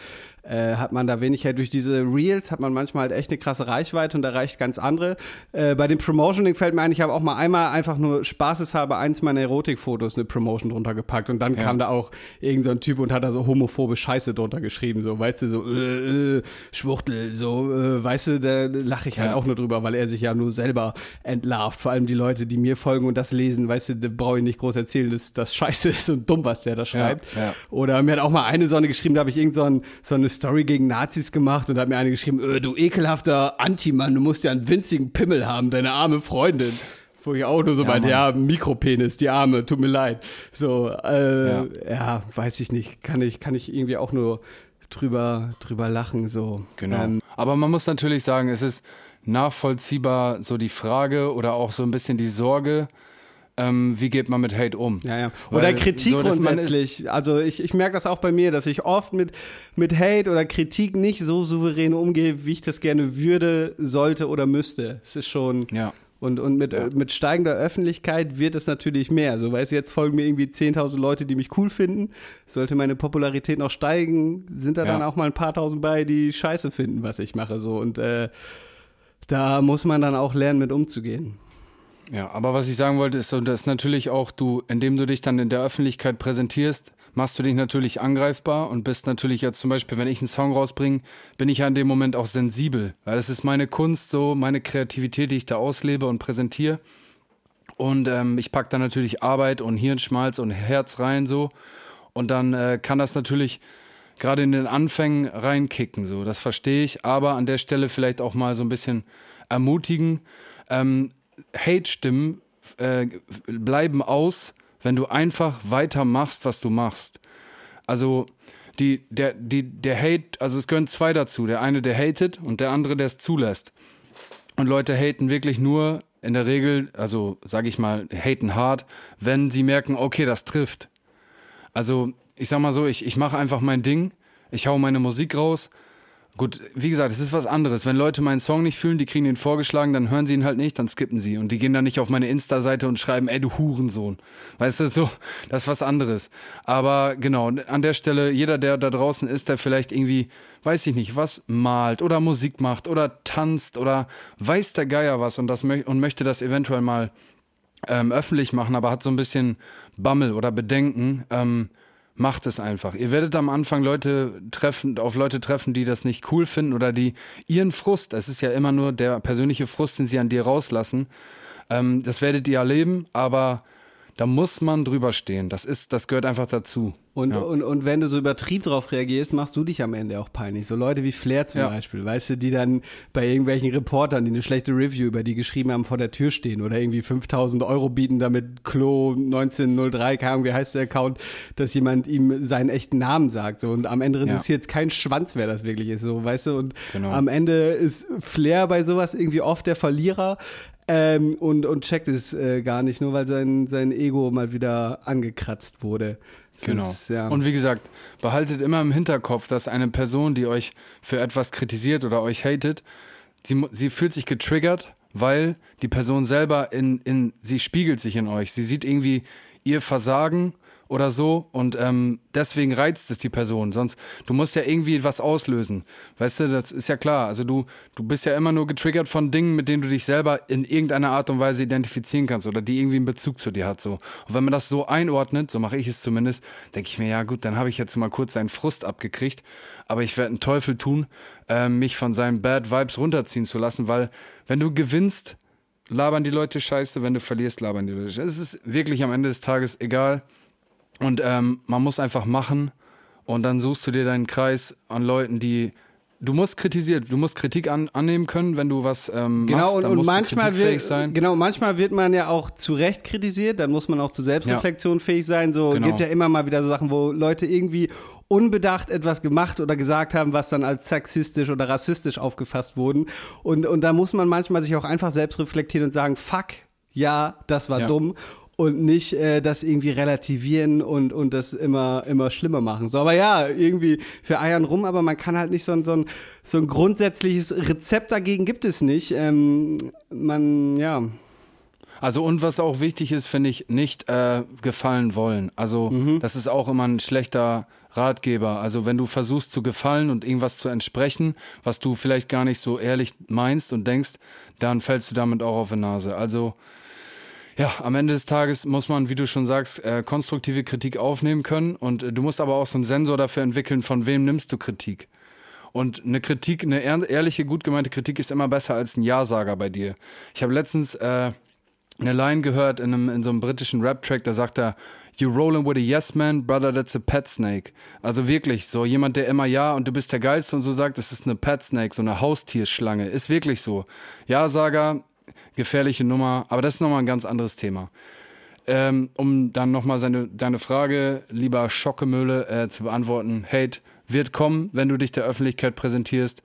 äh, hat man da wenig halt durch diese Reels hat man manchmal halt echt eine krasse Reichweite und erreicht ganz andere. Äh, bei dem Promotioning fällt mir ein, ich habe auch mal einmal einfach nur spaßeshalber eins meiner Erotikfotos eine Promotion drunter gepackt und dann Ja. kam da auch irgend so ein Typ und hat da so homophobe Scheiße drunter geschrieben, so, weißt du, so, äh, äh, Schwuchtel, so, äh, weißt du, da lache ich halt Ja. auch nur drüber, weil er sich ja nur selber entlarvt. Vor allem die Leute, die mir folgen und das lesen, weißt du, da brauche ich nicht groß erzählen, dass das scheiße ist und dumm, was der da schreibt. ja. Oder mir hat auch mal eine Sonne geschrieben, da habe ich irgend so, ein, so eine Story gegen Nazis gemacht und hat mir eine geschrieben, äh, du ekelhafter Anti-Mann, du musst ja einen winzigen Pimmel haben, deine arme Freundin. Wo ich auch nur so Ja, meinte, ja, Mikropenis, die Arme, tut mir leid. So, äh, Ja. ja. weiß ich nicht, kann ich, kann ich irgendwie auch nur drüber, drüber lachen, so. Genau. Ähm, Aber man muss natürlich sagen, es ist nachvollziehbar so die Frage oder auch so ein bisschen die Sorge, ähm, wie geht man mit Hate um? Ja, ja. Oder Weil Kritik so, grundsätzlich. Also ich, ich merke das auch bei mir, dass ich oft mit, mit Hate oder Kritik nicht so souverän umgehe, wie ich das gerne würde, sollte oder müsste. Es ist schon. Ja. Und, und mit, Ja. mit steigender Öffentlichkeit wird es natürlich mehr. So, weißt du, jetzt folgen mir irgendwie 10.000 Leute, die mich cool finden. Sollte meine Popularität noch steigen, sind da Ja. dann auch mal ein paar tausend bei, die scheiße finden, was ich mache. So. Und äh, da muss man dann auch lernen, mit umzugehen. Ja, aber was ich sagen wollte, ist so, dass natürlich auch du, indem du dich dann in der Öffentlichkeit präsentierst, machst du dich natürlich angreifbar und bist natürlich jetzt zum Beispiel, wenn ich einen Song rausbringe, bin ich ja in dem Moment auch sensibel. Weil das ist meine Kunst, so meine Kreativität, die ich da auslebe und präsentiere. Und ähm, ich pack da natürlich Arbeit und Hirnschmalz und Herz rein so. Und dann äh, kann das natürlich gerade in den Anfängen reinkicken, so. Das verstehe ich. Aber an der Stelle vielleicht auch mal so ein bisschen ermutigen. Ähm, Hate-Stimmen äh, bleiben aus, wenn du einfach weitermachst, was du machst. Also die, der, die, der Hate, also es gehören zwei dazu. Der eine, der hatet und der andere, der es zulässt. Und Leute haten wirklich nur in der Regel, also sage ich mal, haten hart, wenn sie merken, okay, das trifft. Also ich sag mal so, ich, ich mache einfach mein Ding, ich hau meine Musik raus. Gut, wie gesagt, es ist was anderes. Wenn Leute meinen Song nicht fühlen, die kriegen ihn vorgeschlagen, dann hören sie ihn halt nicht, dann skippen sie. Und die gehen dann nicht auf meine Insta-Seite und schreiben, ey, du Hurensohn. Weißt du, so, das ist was anderes. Aber genau, an der Stelle, jeder, der da draußen ist, der vielleicht irgendwie, weiß ich nicht, was malt oder Musik macht oder tanzt oder weiß der Geier was und, das mö und möchte das eventuell mal ähm, öffentlich machen, aber hat so ein bisschen Bammel oder Bedenken, ähm, macht es einfach. Ihr werdet am Anfang Leute treffen, auf Leute treffen, die das nicht cool finden oder die ihren Frust, es ist ja immer nur der persönliche Frust, den sie an dir rauslassen, ähm, das werdet ihr erleben, aber da muss man drüber stehen. Das ist, das gehört einfach dazu. Und, Ja. und, und wenn du so übertrieben drauf reagierst, machst du dich am Ende auch peinlich. So Leute wie Flair zum Ja. Beispiel, weißt du, die dann bei irgendwelchen Reportern, die eine schlechte Review über die geschrieben haben, vor der Tür stehen oder irgendwie 5000 Euro bieten, damit Klo 1903, keine Ahnung, wie heißt der Account, dass jemand ihm seinen echten Namen sagt. So. Und am Ende interessiert es keinen Schwanz, wer das wirklich ist, so, weißt du. Und Genau. am Ende ist Flair bei sowas irgendwie oft der Verlierer. Ähm, und, und checkt es äh, gar nicht, nur weil sein, sein Ego mal wieder angekratzt wurde. Das Genau. ist, ja. Und wie gesagt, behaltet immer im Hinterkopf, dass eine Person, die euch für etwas kritisiert oder euch hatet, sie, sie fühlt sich getriggert, weil die Person selber in, in, sie spiegelt sich in euch. Sie sieht irgendwie ihr Versagen oder so und ähm, deswegen reizt es die Person. Sonst, du musst ja irgendwie was auslösen. Weißt du, das ist ja klar. Also du, du bist ja immer nur getriggert von Dingen, mit denen du dich selber in irgendeiner Art und Weise identifizieren kannst oder die irgendwie einen Bezug zu dir hat. So. Und wenn man das so einordnet, so mache ich es zumindest, denke ich mir, ja gut, dann habe ich jetzt mal kurz seinen Frust abgekriegt. Aber ich werde einen Teufel tun, äh, mich von seinen Bad Vibes runterziehen zu lassen, weil wenn du gewinnst, labern die Leute scheiße, wenn du verlierst, labern die Leute scheiße. Es ist wirklich am Ende des Tages egal. Und ähm, man muss einfach machen und dann suchst du dir deinen Kreis an Leuten, die. Du musst kritisiert, du musst Kritik an, annehmen können, wenn du was ähm, Genau, machst, und, dann und musst du manchmal wird, sein. genau, manchmal wird man ja auch zu Recht kritisiert, dann muss man auch zu Selbstreflexion fähig sein. So Genau. gibt ja immer mal wieder so Sachen, wo Leute irgendwie unbedacht etwas gemacht oder gesagt haben, was dann als sexistisch oder rassistisch aufgefasst wurden. Und, und da muss man manchmal sich auch einfach selbst reflektieren und sagen, fuck, ja, das war Ja. dumm. Und nicht äh, das irgendwie relativieren und, und das immer, immer schlimmer machen. So, aber ja, irgendwie für Eiern rum, aber man kann halt nicht so ein, so ein, so ein grundsätzliches Rezept dagegen gibt es nicht. Ähm, man, ja. Also und was auch wichtig ist, finde ich, nicht äh, gefallen wollen. Also Mhm. das ist auch immer ein schlechter Ratgeber. Also wenn du versuchst zu gefallen und irgendwas zu entsprechen, was du vielleicht gar nicht so ehrlich meinst und denkst, dann fällst du damit auch auf die Nase. Also ja, am Ende des Tages muss man, wie du schon sagst, äh, konstruktive Kritik aufnehmen können und äh, du musst aber auch so einen Sensor dafür entwickeln, von wem nimmst du Kritik. Und eine Kritik, eine ehr- ehrliche, gut gemeinte Kritik ist immer besser als ein Ja-Sager bei dir. Ich habe letztens äh, eine Line gehört in, einem, in so einem britischen Rap-Track, da sagt er, You rolling with a yes man, brother, that's a pet snake. Also wirklich, so jemand, der immer ja und du bist der Geilste und so sagt, das ist eine Pet snake, so eine Haustierschlange. Ist wirklich so. Ja-Sager, gefährliche Nummer, aber das ist nochmal ein ganz anderes Thema. Ähm, um dann nochmal seine, deine Frage, lieber Schockemöhle, äh, zu beantworten. Hate wird kommen, wenn du dich der Öffentlichkeit präsentierst.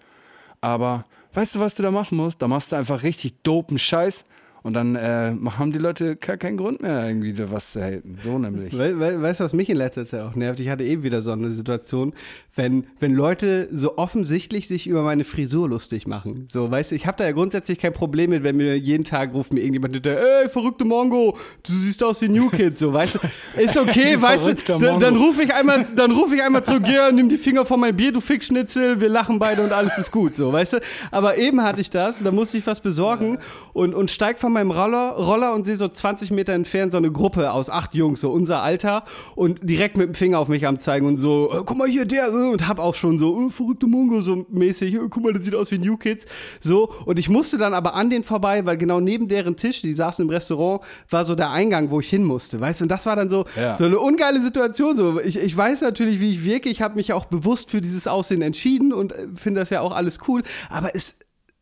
Aber weißt du, was du da machen musst? Da machst du einfach richtig dopen Scheiß und dann äh, haben die Leute gar keinen Grund mehr, irgendwie da was zu haten. So nämlich. We we weißt du, was mich in letzter Zeit auch nervt? Ich hatte eben wieder so eine Situation, wenn, wenn Leute so offensichtlich sich über meine Frisur lustig machen. So, weißt du, ich habe da ja grundsätzlich kein Problem mit, wenn mir jeden Tag ruft mir irgendjemand hinterher, ey, verrückte Mongo, du siehst aus wie New Kid, so, weißt du. Ist okay, weißt du, dann, dann rufe ich einmal, dann rufe ich einmal zurück, ja, nimm die Finger von meinem Bier, du Fickschnitzel, wir lachen beide und alles ist gut, so, weißt du. Aber eben hatte ich das, da musste ich was besorgen und, und steig von meinem Roller, Roller und sehe so 20 Meter entfernt so eine Gruppe aus acht Jungs, so unser Alter und direkt mit dem Finger auf mich am zeigen und so, äh, guck mal hier, der, äh, und hab auch schon so, äh, verrückte Mongo, so mäßig, guck mal, der sieht aus wie New Kids, so, und ich musste dann aber an den vorbei, weil genau neben deren Tisch, die saßen im Restaurant, war so der Eingang, wo ich hin musste, weißt du, und das war dann so, Ja. so eine ungeile Situation, so, ich, ich weiß natürlich, wie ich wirke, ich habe mich auch bewusst für dieses Aussehen entschieden und finde das ja auch alles cool, aber es,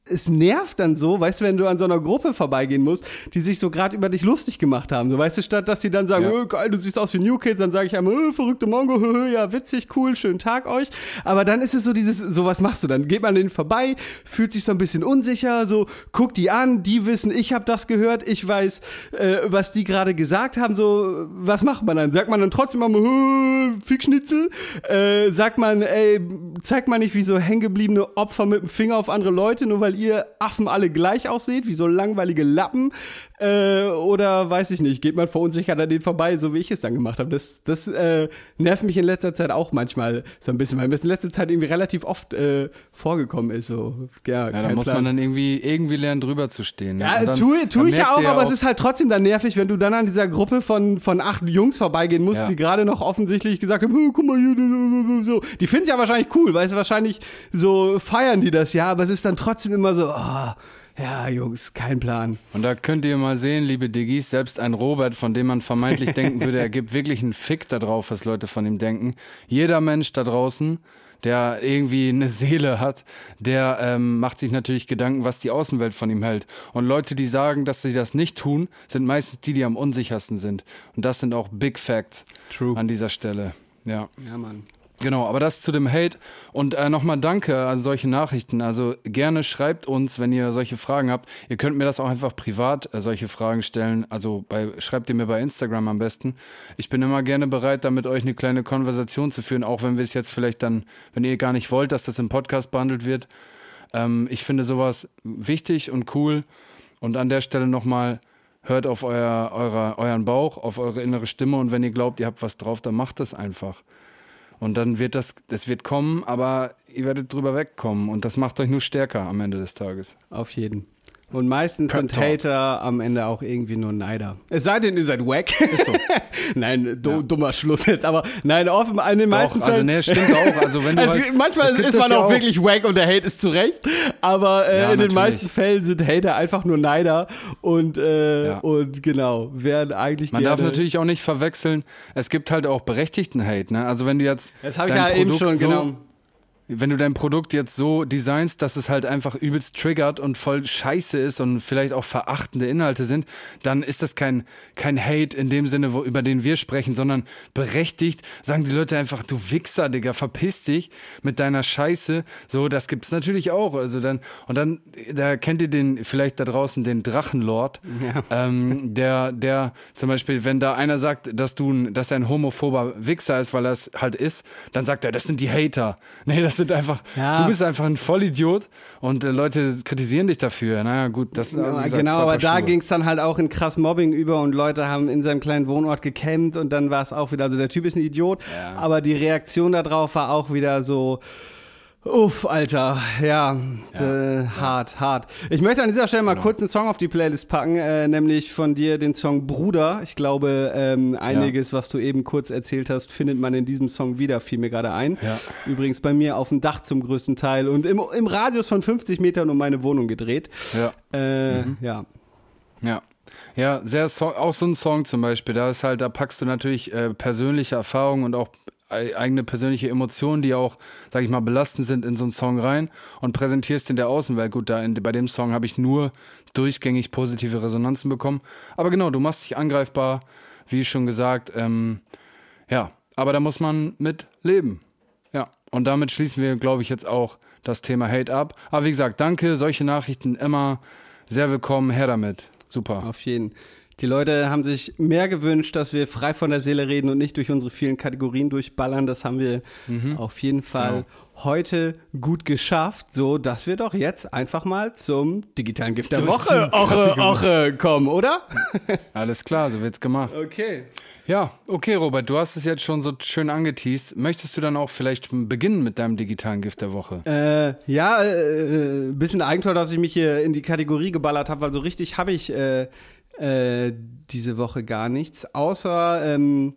es nervt dann so, weißt du, wenn du an so einer Gruppe vorbeigehen musst, die sich so gerade über dich lustig gemacht haben. So, weißt du, statt dass die dann sagen, Ja. äh, geil, du siehst aus wie New Kids, dann sage ich einmal, äh, verrückte Mongo, hö, hö, ja, witzig, cool, schönen Tag euch. Aber dann ist es so dieses, so was machst du dann? Geht man denen vorbei, fühlt sich so ein bisschen unsicher, so, guckt die an, die wissen, ich habe das gehört, ich weiß, äh, was die gerade gesagt haben, so, was macht man dann? Sagt man dann trotzdem mal, hö, Fickschnitzel? Äh, sagt man, ey, zeigt man nicht wie so hängengebliebene Opfer mit dem Finger auf andere Leute, nur weil ihr Affen alle gleich ausseht, wie so langweilige Lappen? Äh, oder weiß ich nicht, geht man verunsichert an denen vorbei, so wie ich es dann gemacht habe. Das, das äh, nervt mich in letzter Zeit auch manchmal so ein bisschen, weil mir das in letzter Zeit irgendwie relativ oft äh, vorgekommen ist. So. Ja, Ja, da muss Plan. man dann irgendwie, irgendwie lernen, drüber zu stehen. Ja, Und dann- tue, tue ich ja auch, aber es ist halt trotzdem dann nervig, wenn du dann an dieser Gruppe von, von acht Jungs vorbeigehen musst, Ja. die gerade noch offensichtlich gesagt haben, "Oh, guck mal hier, so. Die finden es ja wahrscheinlich cool, weißt du, wahrscheinlich so feiern die das ja, aber es ist dann trotzdem immer so, oh, ja, Jungs, kein Plan. Und da könnt ihr mal sehen, liebe Diggis, selbst ein Robert, von dem man vermeintlich denken würde, er gibt wirklich einen Fick da drauf, was Leute von ihm denken. Jeder Mensch da draußen, der irgendwie eine Seele hat, der ähm, macht sich natürlich Gedanken, was die Außenwelt von ihm hält. Und Leute, die sagen, dass sie das nicht tun, sind meistens die, die am unsichersten sind. Und das sind auch Big Facts True. an dieser Stelle. Ja. Ja, Mann. Genau, aber das zu dem Hate. Und äh, nochmal danke an solche Nachrichten. Also gerne schreibt uns, wenn ihr solche Fragen habt. Ihr könnt mir das auch einfach privat äh, solche Fragen stellen. Also bei, schreibt ihr mir bei Instagram am besten. Ich bin immer gerne bereit, da mit euch eine kleine Konversation zu führen, auch wenn wir es jetzt vielleicht dann, wenn ihr gar nicht wollt, dass das im Podcast behandelt wird. Ähm, ich finde sowas wichtig und cool. Und an der Stelle nochmal, hört auf euer, eurer, euren Bauch, auf eure innere Stimme und wenn ihr glaubt, ihr habt was drauf, dann macht das einfach. Und dann wird das, das wird kommen, aber ihr werdet drüber wegkommen und das macht euch nur stärker am Ende des Tages. Auf jeden. Und meistens sind. Hater am Ende auch irgendwie nur Neider. Es sei denn, ihr seid wack. Ist so. nein, du, dummer Schluss jetzt, aber nein, offen, in den meisten Doch, also Fällen. nee, stimmt auch. Also wenn du Also, halt, manchmal es ist man ja auch, wirklich wack und der Hate ist zurecht, aber äh, Ja, in den natürlich. meisten Fällen sind Hater einfach nur Neider und, äh, Ja. und genau, werden eigentlich Man darf natürlich auch nicht verwechseln, es gibt halt auch berechtigten Hate, ne? Also wenn du jetzt Das habe ich ja eben Produkt schon, so, genau. Wenn du dein Produkt jetzt so designst, dass es halt einfach übelst triggert und voll scheiße ist und vielleicht auch verachtende Inhalte sind, dann ist das kein, kein Hate in dem Sinne, wo, über den wir sprechen, sondern berechtigt sagen die Leute einfach, du Wichser, Digga, verpiss dich mit deiner Scheiße. So, das gibt's natürlich auch. Also dann, und dann, da kennt ihr den, vielleicht da draußen den Drachenlord, ähm, der, der zum Beispiel, wenn da einer sagt, dass du, ein- dass er ein homophober Wichser ist, weil er es halt ist, dann sagt er, das sind die Hater. Nee, das sind einfach, Ja. du bist einfach ein Vollidiot und äh, Leute kritisieren dich dafür. Naja, gut, das Ja, gesagt, genau, aber da ging es dann halt auch in krass Mobbing über und Leute haben in seinem kleinen Wohnort gecampt und dann war es auch wieder, also der Typ ist ein Idiot, Ja. aber die Reaktion darauf war auch wieder so, uff, Alter, ja, äh, hart, hart. Ich möchte an dieser Stelle Genau. mal kurz einen Song auf die Playlist packen, äh, nämlich von dir den Song Bruder. Ich glaube, ähm, einiges, was du eben kurz erzählt hast, findet man in diesem Song wieder, fiel mir gerade ein. Ja. Übrigens bei mir auf dem Dach zum größten Teil und im, im Radius von 50 Metern um meine Wohnung gedreht. Ja. Äh, Mhm. Ja. Ja. Ja, sehr so auch so ein Song zum Beispiel, da ist halt, da packst du natürlich äh, persönliche Erfahrungen und auch eigene persönliche Emotionen, die auch, sag ich mal, belastend sind in so einen Song rein und präsentierst in der Außenwelt. Gut, da in, bei dem Song habe ich nur durchgängig positive Resonanzen bekommen. Aber genau, du machst dich angreifbar, wie schon gesagt. Ähm, ja, aber da muss man mit leben. Ja, und damit schließen wir, glaube ich, jetzt auch das Thema Hate ab. Aber wie gesagt, danke, solche Nachrichten immer sehr willkommen, her damit. Super. Auf jeden. Die Leute haben sich mehr gewünscht, dass wir frei von der Seele reden und nicht durch unsere vielen Kategorien durchballern. Das haben wir auf jeden Fall heute gut geschafft, so dass wir doch jetzt einfach mal zum digitalen Gift der Woche Oche. Oche kommen, oder? Alles klar, so wird's gemacht. Okay. Ja, okay, Robert, du hast es jetzt schon so schön angeteased. Möchtest du dann auch vielleicht beginnen mit deinem digitalen Gift der Woche? Äh, ja, äh, bisschen Eigentor, dass ich mich hier in die Kategorie geballert habe, weil so richtig habe ich äh, äh, diese Woche gar nichts. Außer, ähm,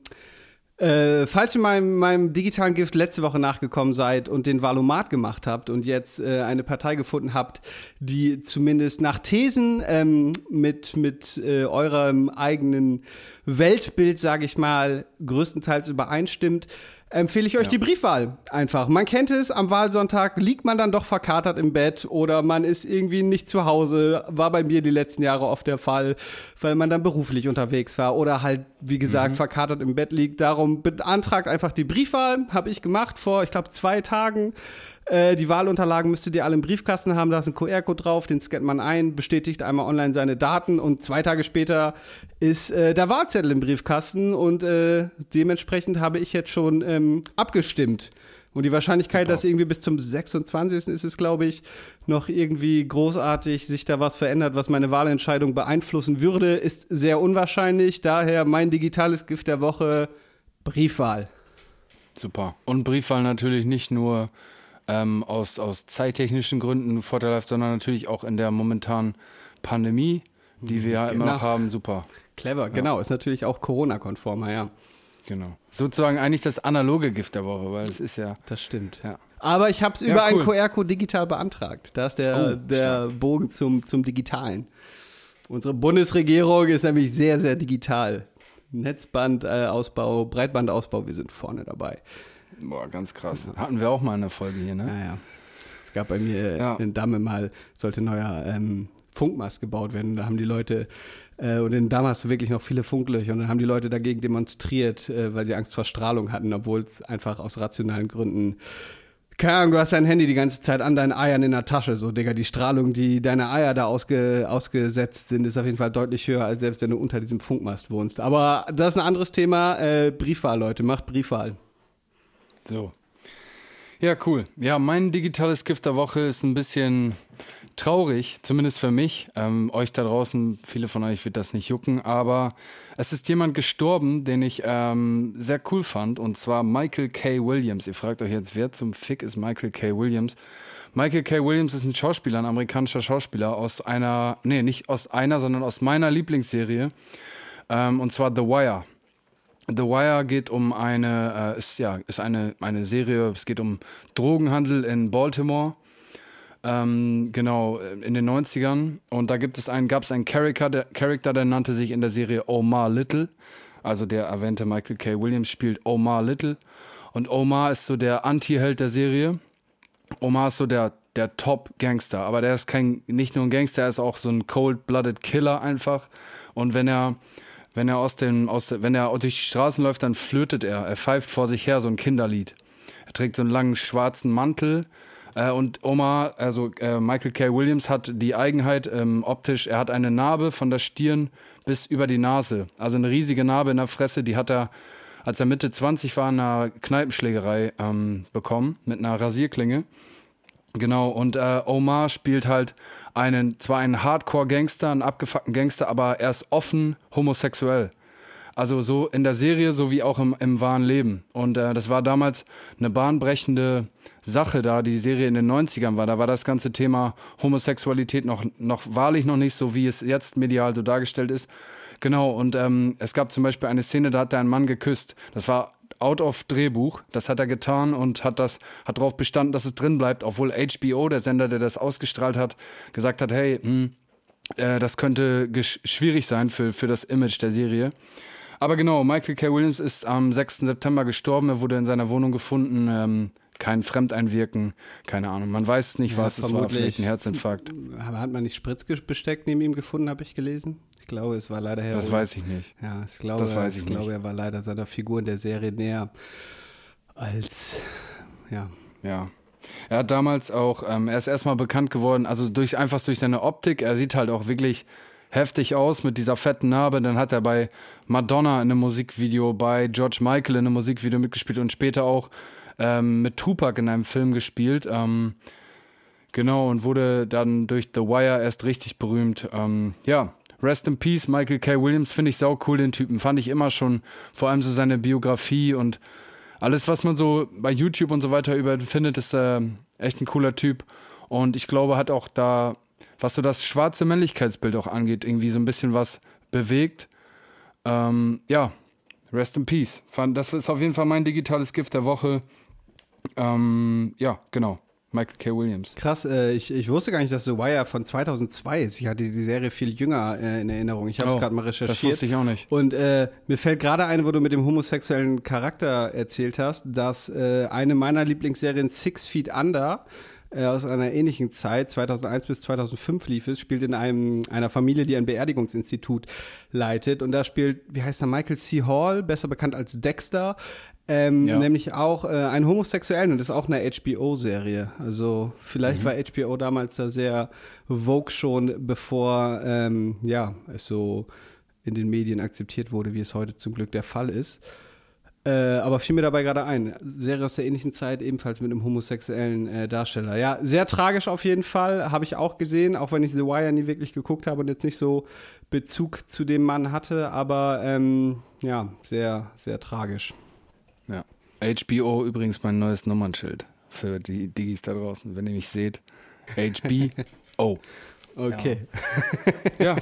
äh, falls ihr meinem, meinem digitalen Gift letzte Woche nachgekommen seid und den Valomat gemacht habt und jetzt äh, eine Partei gefunden habt, die zumindest nach Thesen ähm, mit, mit äh, eurem eigenen Weltbild, sage ich mal, größtenteils übereinstimmt, empfehle ich euch die Briefwahl einfach. Man kennt es, am Wahlsonntag liegt man dann doch verkatert im Bett oder man ist irgendwie nicht zu Hause. War bei mir die letzten Jahre oft der Fall, weil man dann beruflich unterwegs war oder halt, wie gesagt, verkatert im Bett liegt. Darum beantragt einfach die Briefwahl. Habe ich gemacht vor, ich glaube, zwei Tagen. Äh, die Wahlunterlagen müsstet ihr alle im Briefkasten haben. Da ist ein QR-Code drauf, den scannt man ein, bestätigt einmal online seine Daten und zwei Tage später ist äh, der Wahlzettel im Briefkasten und äh, dementsprechend habe ich jetzt schon ähm, abgestimmt. Und die Wahrscheinlichkeit, dass irgendwie bis zum 26. ist es, glaube ich, noch irgendwie großartig sich da was verändert, was meine Wahlentscheidung beeinflussen würde, ist sehr unwahrscheinlich. Daher mein digitales Gift der Woche, Briefwahl. Super. Und Briefwahl natürlich nicht nur ähm, aus, aus zeittechnischen Gründen vorteilhaft, sondern natürlich auch in der momentanen Pandemie, die wir ja immer Genau. noch haben. Super. Clever, genau. Ist natürlich auch Corona-konformer, ja. Genau. Sozusagen eigentlich das analoge Gift der Woche, weil es ist ja. Das stimmt. Ja. Aber ich habe es Ja, über einen cool. QR-Code digital beantragt. Da ist der, Oh, der Bogen zum, zum Digitalen. Unsere Bundesregierung ist nämlich sehr, sehr digital. Netzbandausbau, Breitbandausbau, wir sind vorne dabei. Boah, ganz krass. Hatten wir auch mal in der Folge hier, ne? Naja. Es gab bei mir Ja. in Damme mal, sollte ein neuer ähm, Funkmast gebaut werden. Da haben die Leute, äh, und in Damme hast du wirklich noch viele Funklöcher, und dann haben die Leute dagegen demonstriert, äh, weil sie Angst vor Strahlung hatten, obwohl es einfach aus rationalen Gründen. Keine Ahnung, du hast dein Handy die ganze Zeit an deinen Eiern in der Tasche. So, Digga, die Strahlung, die deine Eier da ausge, ausgesetzt sind, ist auf jeden Fall deutlich höher, als selbst wenn du unter diesem Funkmast wohnst. Aber das ist ein anderes Thema. Äh, Briefwahl, Leute, macht Briefwahl. So. Ja, cool. Ja, mein digitales Gift der Woche ist ein bisschen traurig, zumindest für mich. Ähm, euch da draußen, viele von euch wird das nicht jucken, aber es ist jemand gestorben, den ich ähm, sehr cool fand, und zwar Michael K. Williams. Ihr fragt euch jetzt, wer zum Fick ist Michael K. Williams? Michael K. Williams ist ein Schauspieler, ein amerikanischer Schauspieler aus einer, nee, nicht aus einer, sondern aus meiner Lieblingsserie, ähm, und zwar The Wire. The Wire geht um eine, äh, ist ja, ist eine, eine Serie, es geht um Drogenhandel in Baltimore. Ähm, genau, in den 90ern. Und da gibt es einen, gab es einen Charakter der, Charakter, der nannte sich in der Serie Omar Little. Also der erwähnte Michael K. Williams spielt Omar Little. Und Omar ist so der Anti-Held der Serie. Omar ist so der, der Top-Gangster, aber der ist kein, nicht nur ein Gangster, er ist auch so ein cold-blooded Killer einfach. Und wenn er, wenn er aus dem, aus, wenn er durch die Straßen läuft, dann flötet er. Er pfeift vor sich her so ein Kinderlied. Er trägt so einen langen schwarzen Mantel. Äh, und Omar, also äh, Michael K. Williams hat die Eigenheit ähm, optisch, er hat eine Narbe von der Stirn bis über die Nase. Also eine riesige Narbe in der Fresse, die hat er als er Mitte 20 war, in einer Kneipenschlägerei ähm, bekommen mit einer Rasierklinge. Genau, und äh, Omar spielt halt einen, zwar einen Hardcore-Gangster, einen abgefuckten Gangster, aber er ist offen homosexuell. Also so in der Serie sowie auch im, im wahren Leben. Und äh, das war damals eine bahnbrechende Sache da, die Serie in den 90ern war. Da war das ganze Thema Homosexualität noch, noch wahrlich noch nicht so, wie es jetzt medial so dargestellt ist. Genau, und ähm, es gab zum Beispiel eine Szene, da hat er einen Mann geküsst. Das war out of Drehbuch. Das hat er getan und hat das hat darauf bestanden, dass es drin bleibt, obwohl HBO, der Sender, der das ausgestrahlt hat, gesagt hat, hey, mh, äh, das könnte schwierig sein für, für das Image der Serie. Aber genau, Michael K. Williams ist am 6. September gestorben. Er wurde in seiner Wohnung gefunden. Ähm, kein Fremdeinwirken, keine Ahnung. Man weiß nicht, was ja, es war, vielleicht ein Herzinfarkt. Hat man nicht Spritzbesteck neben ihm gefunden, habe ich gelesen? Ich glaube, es war leider Heroin. Das weiß ich nicht. Ja, ich glaube, das weiß ich, ich nicht. glaube, er war leider seiner Figur in der Serie näher als, ja. Ja. Er hat damals auch, ähm, er ist erstmal bekannt geworden, also durch, einfach durch seine Optik. Er sieht halt auch wirklich heftig aus mit dieser fetten Narbe. Dann hat er bei Madonna in einem Musikvideo, bei George Michael in einem Musikvideo mitgespielt und später auch ähm, mit Tupac in einem Film gespielt. Ähm, genau, und wurde dann durch The Wire erst richtig berühmt. Ähm, ja, Rest in Peace, Michael K. Williams, finde ich sau cool, den Typen. Fand ich immer schon, vor allem so seine Biografie und alles, was man so bei YouTube und so weiter über findet, ist äh, echt ein cooler Typ. Und ich glaube, hat auch da was so das schwarze Männlichkeitsbild auch angeht, irgendwie so ein bisschen was bewegt. Ähm, ja, rest in peace. Das ist auf jeden Fall mein digitales Gift der Woche. Ähm, ja, genau. Michael K. Williams. Krass, äh, ich, ich wusste gar nicht, dass The Wire von 2002 ist. Ich hatte die Serie viel jünger äh, in Erinnerung. Ich habe es oh, gerade mal recherchiert. Das wusste ich auch nicht. Und äh, mir fällt gerade ein, wo du mit dem homosexuellen Charakter erzählt hast, dass äh, eine meiner Lieblingsserien Six Feet Under äh, aus einer ähnlichen Zeit, 2001 bis 2005 lief es, spielt in einem, einer Familie, die ein Beerdigungsinstitut leitet. Und da spielt, wie heißt er, Michael C. Hall, besser bekannt als Dexter, ähm, ja. nämlich auch äh, einen Homosexuellen und das ist auch eine HBO-Serie. Also vielleicht mhm. war HBO damals da sehr vogue schon, bevor ähm, ja, es so in den Medien akzeptiert wurde, wie es heute zum Glück der Fall ist. Äh, aber fiel mir dabei gerade ein. Serie aus der ähnlichen Zeit, ebenfalls mit einem homosexuellen äh, Darsteller. Ja, sehr tragisch auf jeden Fall. Habe ich auch gesehen, auch wenn ich The Wire nie wirklich geguckt habe und jetzt nicht so Bezug zu dem Mann hatte. Aber ähm, ja, sehr, sehr tragisch. Ja. HBO übrigens mein neues Nummernschild für die Digis da draußen, wenn ihr mich seht. HBO. okay. Ja. ja.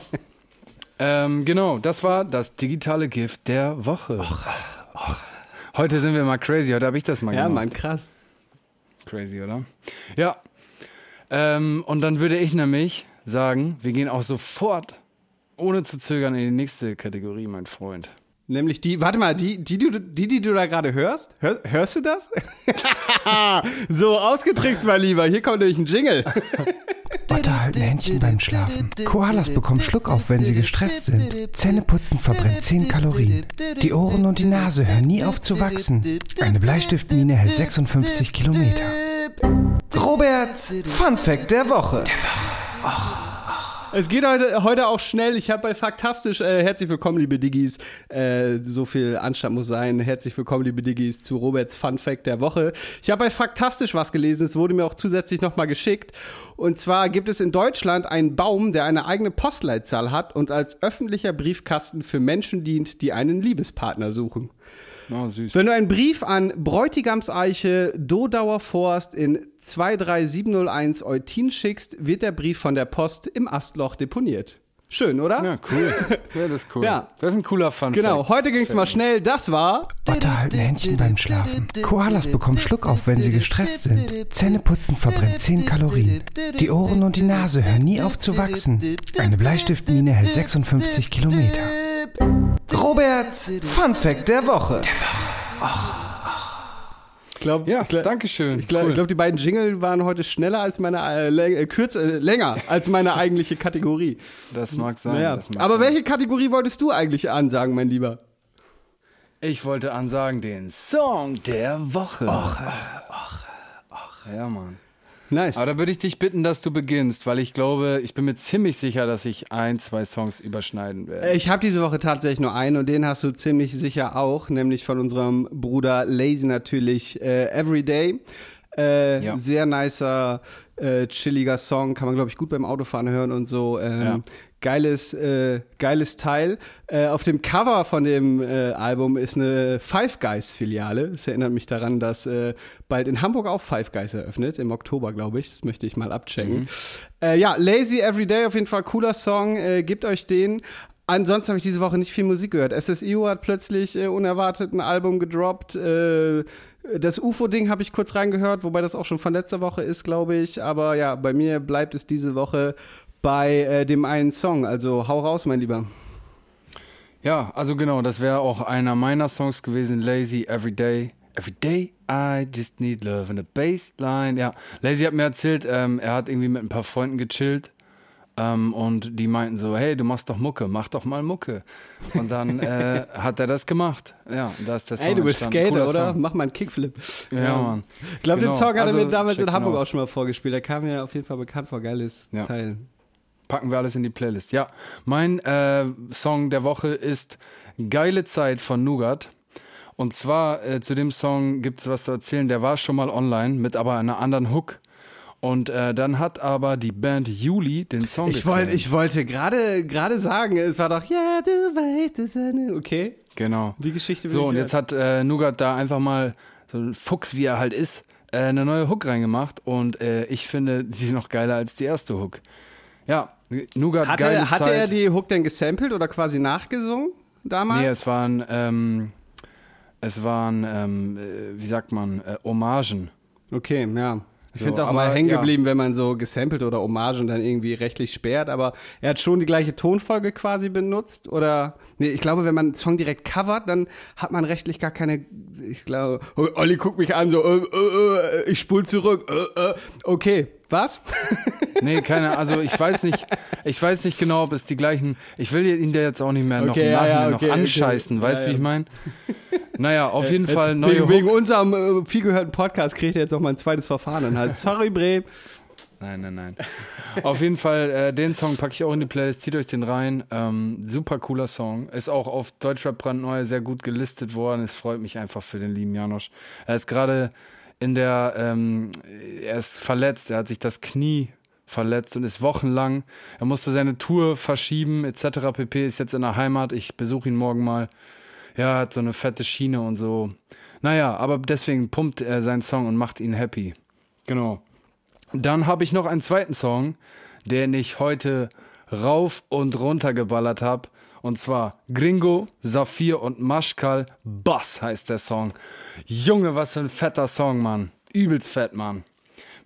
Ähm, genau, das war das digitale Gift der Woche. Och, och. Heute sind wir mal crazy, heute habe ich das mal ja, gemacht. Ja, Mann, krass. Crazy, oder? Ja. Ähm, und dann würde ich nämlich sagen, wir gehen auch sofort, ohne zu zögern, in die nächste Kategorie, mein Freund. Nämlich die, warte mal, die, die, die, die, die du da gerade hörst, hör, hörst du das? so, ausgetrickst, mein Lieber, hier kommt nämlich ein Jingle. Otter halten Händchen beim Schlafen. Koalas bekommen Schluck auf, wenn sie gestresst sind. Zähneputzen verbrennt 10 Kalorien. Die Ohren und die Nase hören nie auf zu wachsen. Eine Bleistiftmine hält 56 Kilometer. Roberts Fun Fact der Woche. Der Woche. Och. Es geht heute, heute auch schnell. Ich habe bei Faktastisch, äh, herzlich willkommen, liebe Diggis. Äh, so viel Anstand muss sein. Herzlich willkommen, liebe Diggis, zu Roberts Fun Fact der Woche. Ich habe bei Faktastisch was gelesen. Es wurde mir auch zusätzlich nochmal geschickt. Und zwar gibt es in Deutschland einen Baum, der eine eigene Postleitzahl hat und als öffentlicher Briefkasten für Menschen dient, die einen Liebespartner suchen. Oh, süß. Wenn du einen Brief an Bräutigamseiche Dodauer Forst in 23701 Eutin schickst, wird der Brief von der Post im Astloch deponiert. Schön, oder? Ja, cool. Ja, das ist cool. Ja. Das ist ein cooler Fun. Genau, heute ging es mal schnell. Das war. Otter halten Händchen beim Schlafen. Koalas bekommen Schluck auf, wenn sie gestresst sind. Zähneputzen verbrennt 10 Kalorien. Die Ohren und die Nase hören nie auf zu wachsen. Eine Bleistiftmine hält 56 Kilometer. Roberts Fun Fact der Woche. Der Woche. Och. Glaub, ja, glaub, Dankeschön. Ich glaube, cool. glaub, die beiden Jingle waren heute schneller als meine, äh, kürzer, äh, länger als meine eigentliche Kategorie. Das mag sein. Naja. Das mag Aber sein. welche Kategorie wolltest du eigentlich ansagen, mein Lieber? Ich wollte ansagen den Song der Woche. Och, och, och. Ja, Mann. Nice. Aber da würde ich dich bitten, dass du beginnst, weil ich glaube, ich bin mir ziemlich sicher, dass ich ein, zwei Songs überschneiden werde. Ich habe diese Woche tatsächlich nur einen und den hast du ziemlich sicher auch, nämlich von unserem Bruder Lazy natürlich äh, Everyday. Äh, Ja. Sehr nicer, äh, chilliger Song, kann man glaube ich gut beim Autofahren hören und so. Ähm, Ja. Geiles, äh, geiles Teil. Äh, auf dem Cover von dem äh, Album ist eine Five Guys Filiale. Es erinnert mich daran, dass äh, bald in Hamburg auch Five Guys eröffnet, im Oktober, glaube ich. Das möchte ich mal abchecken. Äh, ja, Lazy Everyday, auf jeden Fall cooler Song. Äh, gebt euch den. Ansonsten habe ich diese Woche nicht viel Musik gehört. SSIO hat plötzlich unerwartet ein Album gedroppt. Das UFO-Ding habe ich kurz reingehört, wobei das auch schon von letzter Woche ist, glaube ich. Aber ja, bei mir bleibt es diese Woche bei äh, dem einen Song. Also hau raus, mein Lieber. Ja, also genau, das wäre auch einer meiner Songs gewesen, Lazy Everyday. Everyday I just need love in a baseline. Ja, Lazy hat mir erzählt, ähm, er hat irgendwie mit ein paar Freunden gechillt ähm, und die meinten so, hey, du machst doch Mucke, mach doch mal Mucke. Und dann äh, hat er das gemacht. Ja, da ist der Song Ey, du bist entstanden. Skater, oder? Song. Mach mal einen Kickflip. Ja, Mann. Ich glaube, Genau. den Song hat er Also, mir damals in Hamburg aus. auch schon mal vorgespielt. Der kam mir auf jeden Fall bekannt vor. Geiles Ja. Teil. Packen wir alles in die Playlist. Ja, mein äh, Song der Woche ist Geile Zeit von Nougat. Und zwar äh, zu dem Song gibt es was zu erzählen. Der war schon mal online mit aber einer anderen Hook. Und äh, dann hat aber die Band Juli den Song Ich, wollt, ich wollte gerade gerade sagen, es war doch, ja, du weißt es. eine-" Okay, Genau. die Geschichte So, und jetzt hat äh, Nougat da einfach mal, so ein Fuchs wie er halt ist, äh, eine neue Hook reingemacht. Und äh, ich finde sie noch geiler als die erste Hook. Ja, Nougat, Hatte, geile hatte Zeit. er die Hook denn gesampelt oder quasi nachgesungen damals? Nee, es waren, ähm, es waren, ähm, äh, wie sagt man, äh, Hommagen. Okay, ja. Ich So, finde es auch mal hängen ja. geblieben, wenn man so gesampelt oder Hommagen dann irgendwie rechtlich sperrt, aber er hat schon die gleiche Tonfolge quasi benutzt oder nee, ich glaube, wenn man einen Song direkt covert, dann hat man rechtlich gar keine ich glaube, Olli guckt mich an so äh, äh, äh, ich spul zurück. Äh. Okay, was? Nee, keine, also ich weiß nicht, ich weiß nicht genau, ob es die gleichen, ich will ihn der jetzt auch nicht mehr noch, Okay, im ja, ja, Nachhinein okay, noch okay. anscheißen, weißt du, Ja, wie ja. ich meine? Naja, auf jeden Jetzt Fall neue wegen, Hook. wegen unserem äh, viel gehörten Podcast kriegt er jetzt noch mal ein zweites Verfahren und halt sorry Bre. Nein, nein, nein. Auf jeden Fall, äh, den Song packe ich auch in die Playlist, zieht euch den rein. Ähm, super cooler Song. Ist auch auf Deutschrap brandneu sehr gut gelistet worden. Es freut mich einfach für den lieben Janosch. Er ist gerade in der, ähm, er ist verletzt, er hat sich das Knie verletzt und ist wochenlang. Er musste seine Tour verschieben, etc. pp. Ist jetzt in der Heimat. Ich besuche ihn morgen mal. Ja, hat so eine fette Schiene und so. Naja, aber deswegen pumpt er seinen Song und macht ihn happy. Genau. Dann habe ich noch einen zweiten Song, den ich heute rauf und runter geballert habe. Und zwar Gringo, Saphir und Maschkal. Bass heißt der Song. Junge, was für ein fetter Song, Mann. Übelst fett, Mann.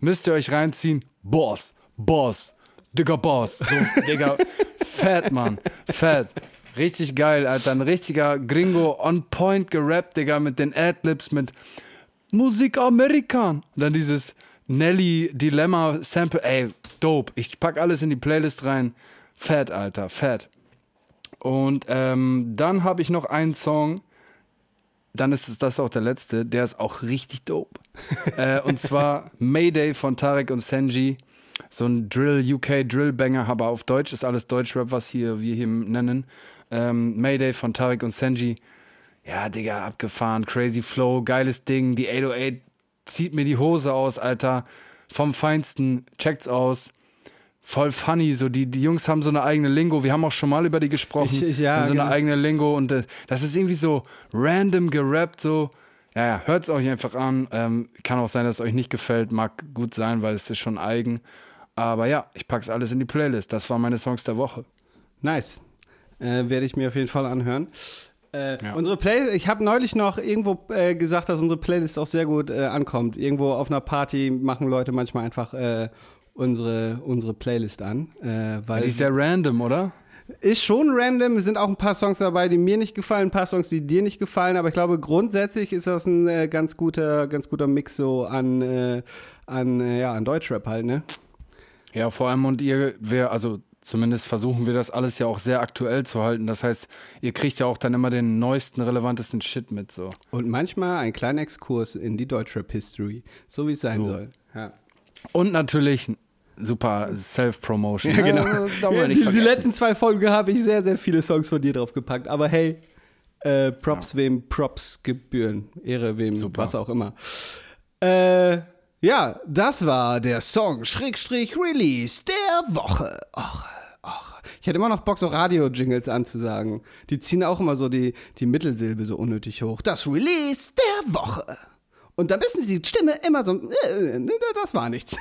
Müsst ihr euch reinziehen. Boss, Boss, Digga Boss. So, Digga, fett, Mann. Fett. Richtig geil, Alter. Ein richtiger Gringo on point gerappt, Digga, mit den Adlibs, mit Musik Amerikan. Und dann dieses Nelly Dilemma Sample. Ey, dope. Ich pack alles in die Playlist rein. Fett, Alter, fett. Und ähm, dann habe ich noch einen Song. Dann ist es das auch der letzte. Der ist auch richtig dope. äh, und zwar Mayday von Tarek und Senji. So ein Drill, UK Drill Banger, aber auf Deutsch ist alles Deutschrap, was hier wir hier nennen. Ähm, Mayday von Tarek und Senji. Ja, Digga, abgefahren, crazy Flow, geiles Ding. Die 808 zieht mir die Hose aus, Alter. Vom Feinsten, checkt's aus. Voll funny, so die, die Jungs haben so eine eigene Lingo. Wir haben auch schon mal über die gesprochen. Ich- ja, haben so genau. eine eigene Lingo und äh, das ist irgendwie so random gerappt, so. Ja, ja, hört's euch einfach an. Ähm, kann auch sein, dass es euch nicht gefällt. Mag gut sein, weil es ist schon eigen. Aber ja, ich pack's alles in die Playlist. Das waren meine Songs der Woche. Nice. Äh, Werde ich mir auf jeden Fall anhören. Äh, Ja. Unsere Playlist, ich habe neulich noch irgendwo äh, gesagt, dass unsere Playlist auch sehr gut äh, ankommt. Irgendwo auf einer Party machen Leute manchmal einfach äh, unsere, unsere Playlist an. Äh, weil Die ist sehr random, oder? ist schon random. Es sind auch ein paar Songs dabei, die mir nicht gefallen, ein paar Songs, die dir nicht gefallen. Aber ich glaube, grundsätzlich ist das ein äh, ganz guter, ganz guter Mix so an, äh, an, äh, ja, an Deutschrap halt, ne? Ja, vor allem und ihr, wir, also zumindest versuchen wir das alles ja auch sehr aktuell zu halten. Das heißt, ihr kriegt ja auch dann immer den neuesten, relevantesten Shit mit so. Und manchmal ein kleiner Exkurs in die Deutschrap-History, so wie es sein So. soll. Ja. Und natürlich super Self-Promotion. Ja, genau. Ja, Ja, die, die letzten zwei Folgen habe ich sehr, sehr viele Songs von dir drauf gepackt. Aber hey, äh, Props wem Props gebühren. Ehre wem, Super. was auch immer. Äh, ja, das war der Song Schrägstrich Release der Woche. Och, och. Ich hätte immer noch Bock, so Radio-Jingles anzusagen. Die ziehen auch immer so die, die Mittelsilbe so unnötig hoch. Das Release der Woche. Und dann sie die Stimme immer so, äh, äh, das war nichts.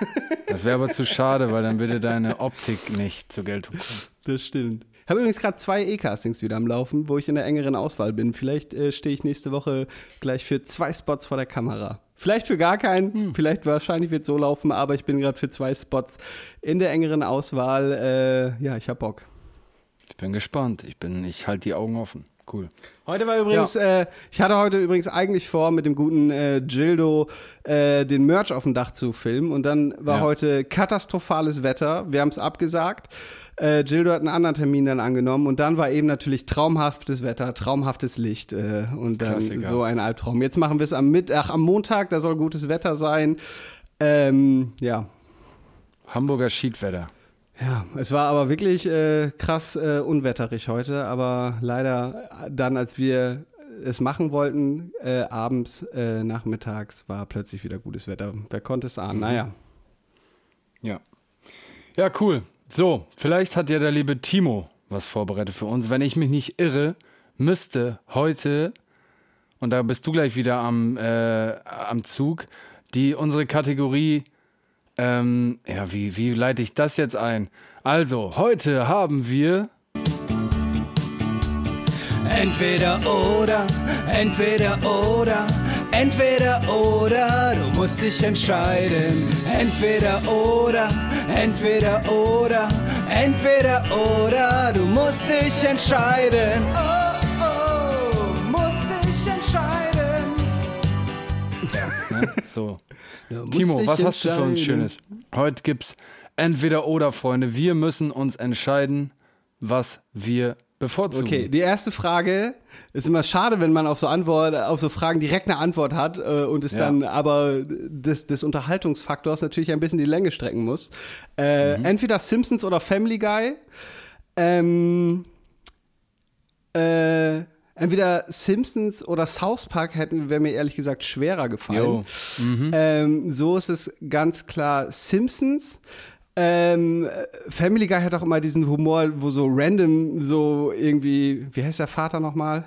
Das wäre aber zu schade, weil dann würde deine Optik nicht zur Geltung kommen. Das stimmt. Ich habe übrigens gerade zwei E-Castings wieder am Laufen, wo ich in der engeren Auswahl bin. Vielleicht äh, stehe ich nächste Woche gleich für zwei Spots vor der Kamera. Vielleicht für gar keinen, vielleicht wahrscheinlich wird es so laufen, aber ich bin gerade für zwei Spots in der engeren Auswahl. Äh, ja, ich hab Bock. Ich bin gespannt. Ich bin, ich halte die Augen offen. Cool. Heute war übrigens, äh, ich hatte heute übrigens eigentlich vor, mit dem guten äh, Gildo äh, den Merch auf dem Dach zu filmen. Und dann war Ja. heute katastrophales Wetter. Wir haben es abgesagt. Äh, Gildo hat einen anderen Termin dann angenommen. Und dann war eben natürlich traumhaftes Wetter, traumhaftes Licht. Äh, und dann Klassiker. so ein Albtraum. Jetzt machen wir es am Mittag, am Montag, da soll gutes Wetter sein. Ähm, ja, Hamburger Schiedwetter. Ja, es war aber wirklich äh, krass äh, unwetterig heute, aber leider dann, als wir es machen wollten, äh, abends, äh, nachmittags, war plötzlich wieder gutes Wetter. Wer konnte es ahnen? Naja. Ja. Ja, cool. So, vielleicht hat ja der liebe Timo was vorbereitet für uns. Wenn ich mich nicht irre, müsste heute, und da bist du gleich wieder am, äh, am Zug, die unsere Kategorie, ähm, ja, wie, wie leite ich das jetzt ein? Also, heute haben wir. Entweder oder, entweder oder, entweder oder, du musst dich entscheiden. Entweder oder, entweder oder, entweder oder, du musst dich entscheiden. Oh, So. Musst Timo, was hast du für uns. Schönes? Heute gibt's entweder oder, Freunde. Wir müssen uns entscheiden, was wir bevorzugen. Okay, die erste Frage ist immer schade, wenn man auf so Antwort, auf so Fragen direkt eine Antwort hat äh, und es Ja. dann aber des, des Unterhaltungsfaktors natürlich ein bisschen die Länge strecken muss. Äh, Mhm. Entweder Simpsons oder Family Guy. Ähm, äh, entweder Simpsons oder South Park hätten, wäre mir ehrlich gesagt schwerer gefallen. Mhm. Ähm, so ist es ganz klar Simpsons. Ähm, Family Guy hat auch immer diesen Humor, wo so random so irgendwie, wie heißt der Vater nochmal?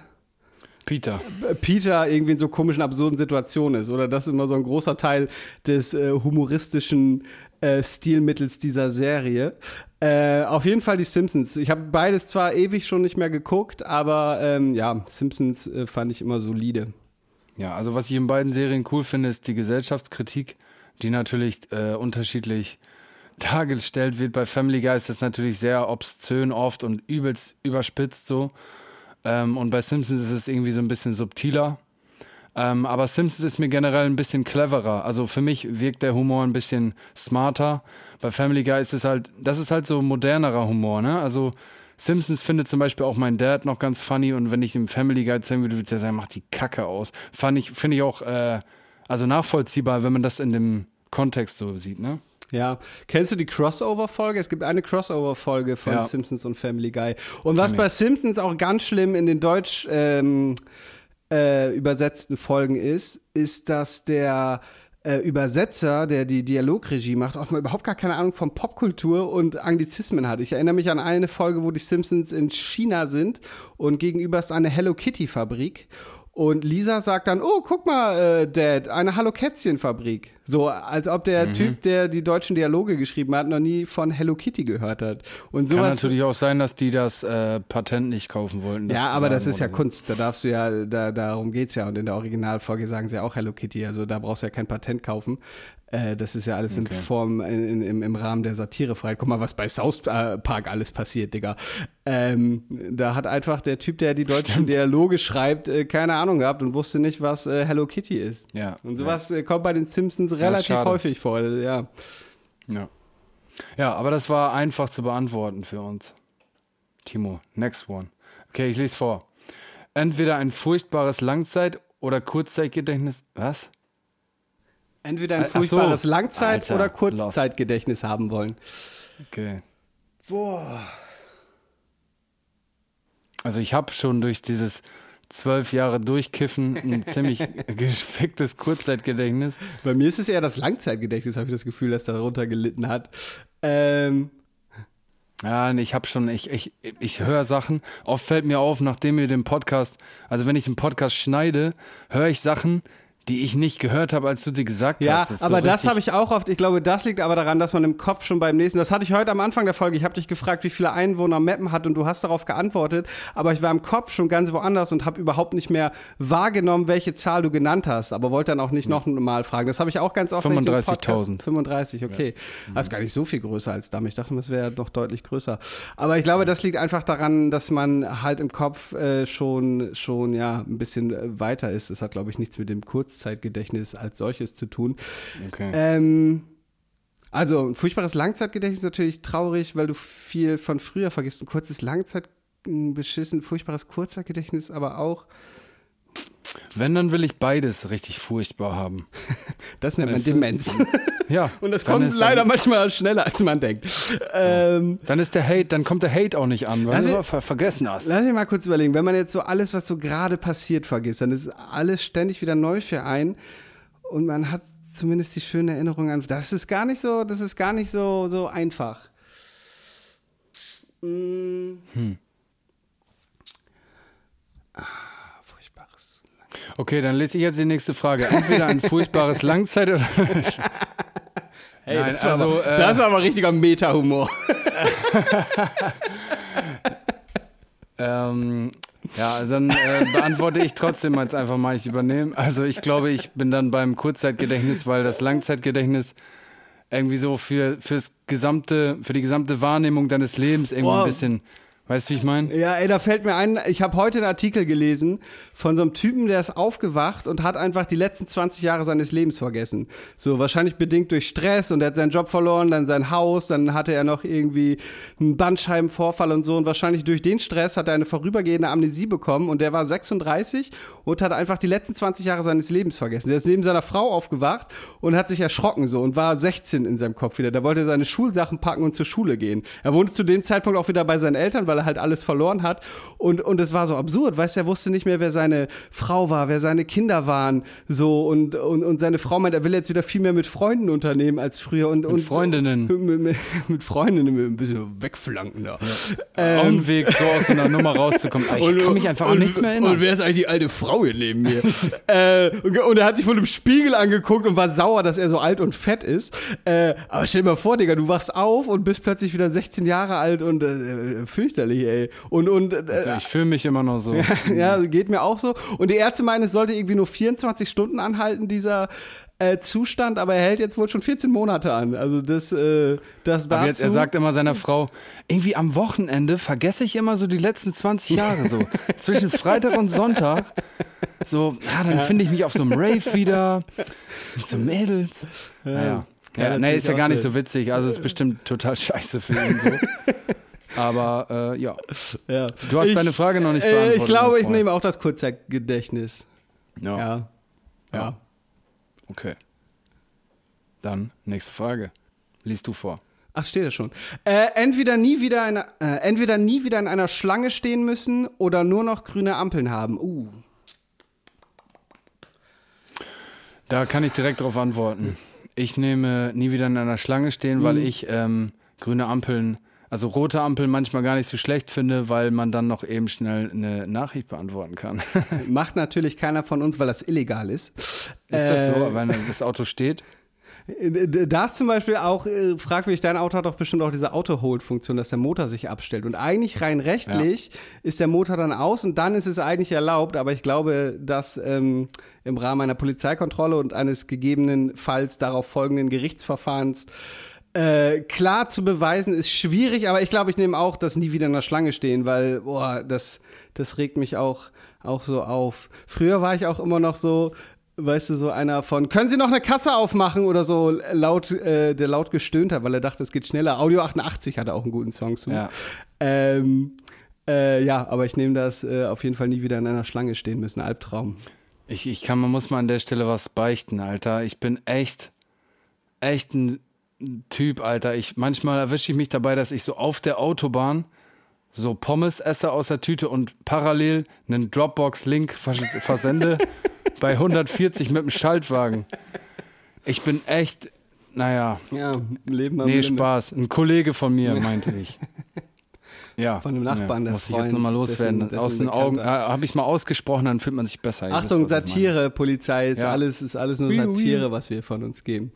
Peter. Äh, Peter irgendwie in so komischen, absurden Situationen ist. Oder das ist immer so ein großer Teil des äh, humoristischen äh, Stilmittels dieser Serie. Äh, auf jeden Fall die Simpsons. Ich habe beides zwar ewig schon nicht mehr geguckt, aber ähm, ja, Simpsons äh, fand ich immer solide. Ja, also was ich in beiden Serien cool finde, ist die Gesellschaftskritik, die natürlich äh, unterschiedlich dargestellt wird. Bei Family Guy ist das natürlich sehr obszön oft und übelst überspitzt so. Ähm, und bei Simpsons ist es irgendwie so ein bisschen subtiler. Ähm, aber Simpsons ist mir generell ein bisschen cleverer. Also für mich wirkt der Humor ein bisschen smarter. Bei Family Guy ist es halt, das ist halt so modernerer Humor, ne? Also Simpsons findet zum Beispiel auch mein Dad noch ganz funny und wenn ich dem Family Guy zeigen würde, würde er sagen, macht die Kacke aus. Fand ich, finde ich auch, äh, also nachvollziehbar, wenn man das in dem Kontext so sieht, ne? Ja, kennst du die Crossover-Folge? Es gibt eine Crossover-Folge von Ja. Simpsons und Family Guy. Und was bei Simpsons auch ganz schlimm in den deutsch ähm, äh, übersetzten Folgen ist, ist, dass der äh, Übersetzer, der die Dialogregie macht, offenbar überhaupt gar keine Ahnung von Popkultur und Anglizismen hat. Ich erinnere mich an eine Folge, wo die Simpsons in China sind und gegenüber ist eine Hello Kitty-Fabrik. Und Lisa sagt dann, oh, guck mal, äh, Dad, eine Hallo Kätzchen-Fabrik. So, als ob Mhm. der Typ, der die deutschen Dialoge geschrieben hat, noch nie von Hello Kitty gehört hat. Und Kann sowas. natürlich auch sein, dass die das äh, Patent nicht kaufen wollten. ja, aber das ist ja so. Kunst. Da darfst du ja, da, darum geht's ja. Und in der Originalfolge sagen sie auch Hello Kitty. Also da brauchst du ja kein Patent kaufen. Äh, das ist ja alles in Form, in, in, im, im Rahmen der Satire frei. Guck mal, was bei South Park alles passiert, Digga. Ähm, da hat einfach der Typ, der die deutschen Dialoge schreibt, äh, keine Ahnung gehabt und wusste nicht, was äh, Hello Kitty ist. Ja, Und sowas äh, kommt bei den Simpsons relativ häufig vor. Ja. Ja. ja, aber das war einfach zu beantworten für uns. Timo, next one. Okay, ich lese vor. Entweder ein furchtbares Langzeit- oder Kurzzeitgedächtnis. Was? Entweder ein Ach so. furchtbares Langzeit- Alter, oder Kurzzeitgedächtnis haben wollen. Okay. Boah. Also ich habe schon durch dieses zwölf Jahre Durchkiffen ein ziemlich geficktes Kurzzeitgedächtnis. Bei mir ist es eher das Langzeitgedächtnis, habe ich das Gefühl, dass darunter gelitten hat. Ähm, Ja, ich habe schon, ich, ich, ich höre Sachen. Oft fällt mir auf, nachdem wir den Podcast, also wenn ich den Podcast schneide, höre ich Sachen, die ich nicht gehört habe, als du sie gesagt ja, hast. so aber das richtig- habe ich auch oft. Ich glaube, das liegt aber daran, dass man im Kopf schon beim nächsten. Das hatte ich heute am Anfang der Folge. Ich habe dich gefragt, wie viele Einwohner Meppen hat und du hast darauf geantwortet. Aber ich war im Kopf schon ganz woanders und habe überhaupt nicht mehr wahrgenommen, welche Zahl du genannt hast. Aber wollte dann auch nicht noch mal fragen. Das habe ich auch ganz oft. wenn ich im 35.000. Podcast- 35, okay. Das ist gar nicht so viel größer als Damm. Ich dachte, das wäre doch deutlich größer. Aber ich glaube, das liegt einfach daran, dass man halt im Kopf äh, schon, schon ja ein bisschen äh, weiter ist. Das hat, glaube ich, nichts mit dem Kurzzeitgedächtnis als solches zu tun. Okay. Ähm, also ein furchtbares Langzeitgedächtnis ist natürlich traurig, weil du viel von früher vergisst. Ein kurzes Langzeit ein beschissen, furchtbares Kurzzeitgedächtnis, aber auch, Wenn, dann will ich beides richtig furchtbar haben. das nennt man? Demenz. Ja. Und das kommt leider Dann, manchmal schneller, als man denkt. Ähm, dann ist der Hate, dann kommt der Hate auch nicht an, weil du ver vergessen hast. Lass mich mal kurz überlegen, wenn man jetzt so alles, was so gerade passiert, vergisst, dann ist alles ständig wieder neu für einen und man hat zumindest die schöne Erinnerung an. Das ist gar nicht so, das ist gar nicht so, so einfach. Mm. Ah, furchtbares. Okay, dann lese ich jetzt die nächste Frage. Entweder ein furchtbares Langzeit oder. Hey, Nein, das, war also, aber, äh, das ist aber richtiger Meta-Humor. Ähm, ja, also dann äh, beantworte ich trotzdem jetzt einfach mal, ich übernehme. Also ich glaube, ich bin dann beim Kurzzeitgedächtnis, weil das Langzeitgedächtnis irgendwie so für fürs gesamte, für die gesamte Wahrnehmung deines Lebens irgendwie Wow. ein bisschen, weißt du, wie ich meine? Ja, ey, da fällt mir ein, ich habe heute einen Artikel gelesen von so einem Typen, der ist aufgewacht und hat einfach die letzten 20 Jahre seines Lebens vergessen. So wahrscheinlich bedingt durch Stress und er hat seinen Job verloren, dann sein Haus, dann hatte er noch irgendwie einen Bandscheibenvorfall und so und wahrscheinlich durch den Stress hat er eine vorübergehende Amnesie bekommen und der war 36 und hat einfach die letzten 20 Jahre seines Lebens vergessen. Der ist neben seiner Frau aufgewacht und hat sich erschrocken so und war 16 in seinem Kopf wieder. Da wollte er seine Schulsachen packen und zur Schule gehen. Er wohnte zu dem Zeitpunkt auch wieder bei seinen Eltern, weil er halt alles verloren hat und und es war so absurd, weißt du, er wusste nicht mehr, wer seine Frau war, wer seine Kinder waren, so und und, und seine Frau meint, er will jetzt wieder viel mehr mit Freunden unternehmen als früher und und Freundinnen. mit, mit, mit Freundinnen ein bisschen wegflanken da. Auch ein Weg, so aus so einer Nummer rauszukommen. Ich kann mich einfach an nichts mehr Und erinnern. wer ist eigentlich die alte Frau hier neben mir? äh, und, und er hat sich von einem Spiegel angeguckt und war sauer, dass er so alt und fett ist. Äh, aber stell dir mal vor, Digga, du wachst auf und bist plötzlich wieder 16 Jahre alt und äh, fürchterlich, ey. Und, und äh, Also ich fühle mich immer noch so. ja, geht mir auch so. Und die Ärzte meinen, es sollte irgendwie nur 24 Stunden anhalten, dieser äh, Zustand, aber er hält jetzt wohl schon 14 Monate an. Also das, äh, das dazu. Aber jetzt, er sagt immer seiner Frau, irgendwie am Wochenende vergesse ich immer so die letzten 20 Jahre so. Zwischen Freitag und Sonntag. So, ja, dann finde ich mich auf so einem Rave wieder. Mit so Mädels. Naja. Kann Ja, nee, ist ja gar nicht so witzig. Also ist bestimmt total scheiße für ihn so. Aber äh, ja. ja. Du hast Ich- deine Frage noch nicht Äh, beantwortet. ich glaube, ich nehme auch das Kurzzeitgedächtnis. Ja. Ja. Ja. Okay. Dann nächste Frage. Liest du vor. Ach, steht da schon. Äh, entweder nie wieder in, einer- äh, entweder nie wieder in einer Schlange stehen müssen oder nur noch grüne Ampeln haben. Uh. Da kann ich direkt darauf antworten. Ich nehme nie wieder in einer Schlange stehen, weil ich ähm, grüne Ampeln, also rote Ampeln manchmal gar nicht so schlecht finde, weil man dann noch eben schnell eine Nachricht beantworten kann. ist Macht natürlich keiner von uns, weil das illegal ist. das Äh, so, wenn das Auto steht? Da ist zum Beispiel auch äh, fragwürdig, dein Auto hat doch bestimmt auch diese Auto-Hold-Funktion, dass der Motor sich abstellt. Und eigentlich rein rechtlich ist der Motor dann aus und dann ist es eigentlich erlaubt, aber ich glaube, dass ähm, im Rahmen einer Polizeikontrolle und eines gegebenenfalls darauf folgenden Gerichtsverfahrens äh, klar zu beweisen ist schwierig, aber ich glaube, ich nehme auch das nie wieder in der Schlange stehen, weil, boah, das, das regt mich auch, auch so auf. Früher war ich auch immer noch so, weißt du, so einer von, können Sie noch eine Kasse aufmachen oder so laut, äh, der laut gestöhnt hat, weil er dachte, es geht schneller. Audio 88 hatte auch einen guten Song zu. Ja. Ähm, äh, ja, aber ich nehme das äh, auf jeden Fall nie wieder in einer Schlange stehen müssen. Albtraum. Ich, ich kann, man muss mal an der Stelle was beichten, Alter. Ich bin echt, echt ein Typ, Alter. Ich, manchmal erwische ich mich dabei, dass ich so auf der Autobahn so Pommes esse aus der Tüte und parallel einen Dropbox-Link vers versende bei 140 mit dem Schaltwagen. Ich bin echt, naja, Ja, Leben am nee, Limit. Spaß. Ein Kollege von mir, meinte ich. Ja, Von dem Nachbarn, ja, muss ich jetzt Freund, nochmal loswerden. dessen- dessen Aus den Augen, äh, habe ich mal ausgesprochen, dann fühlt man sich besser. Achtung, Satire, Polizei, ist Ja. alles, ist alles nur. Satire, was wir von uns geben.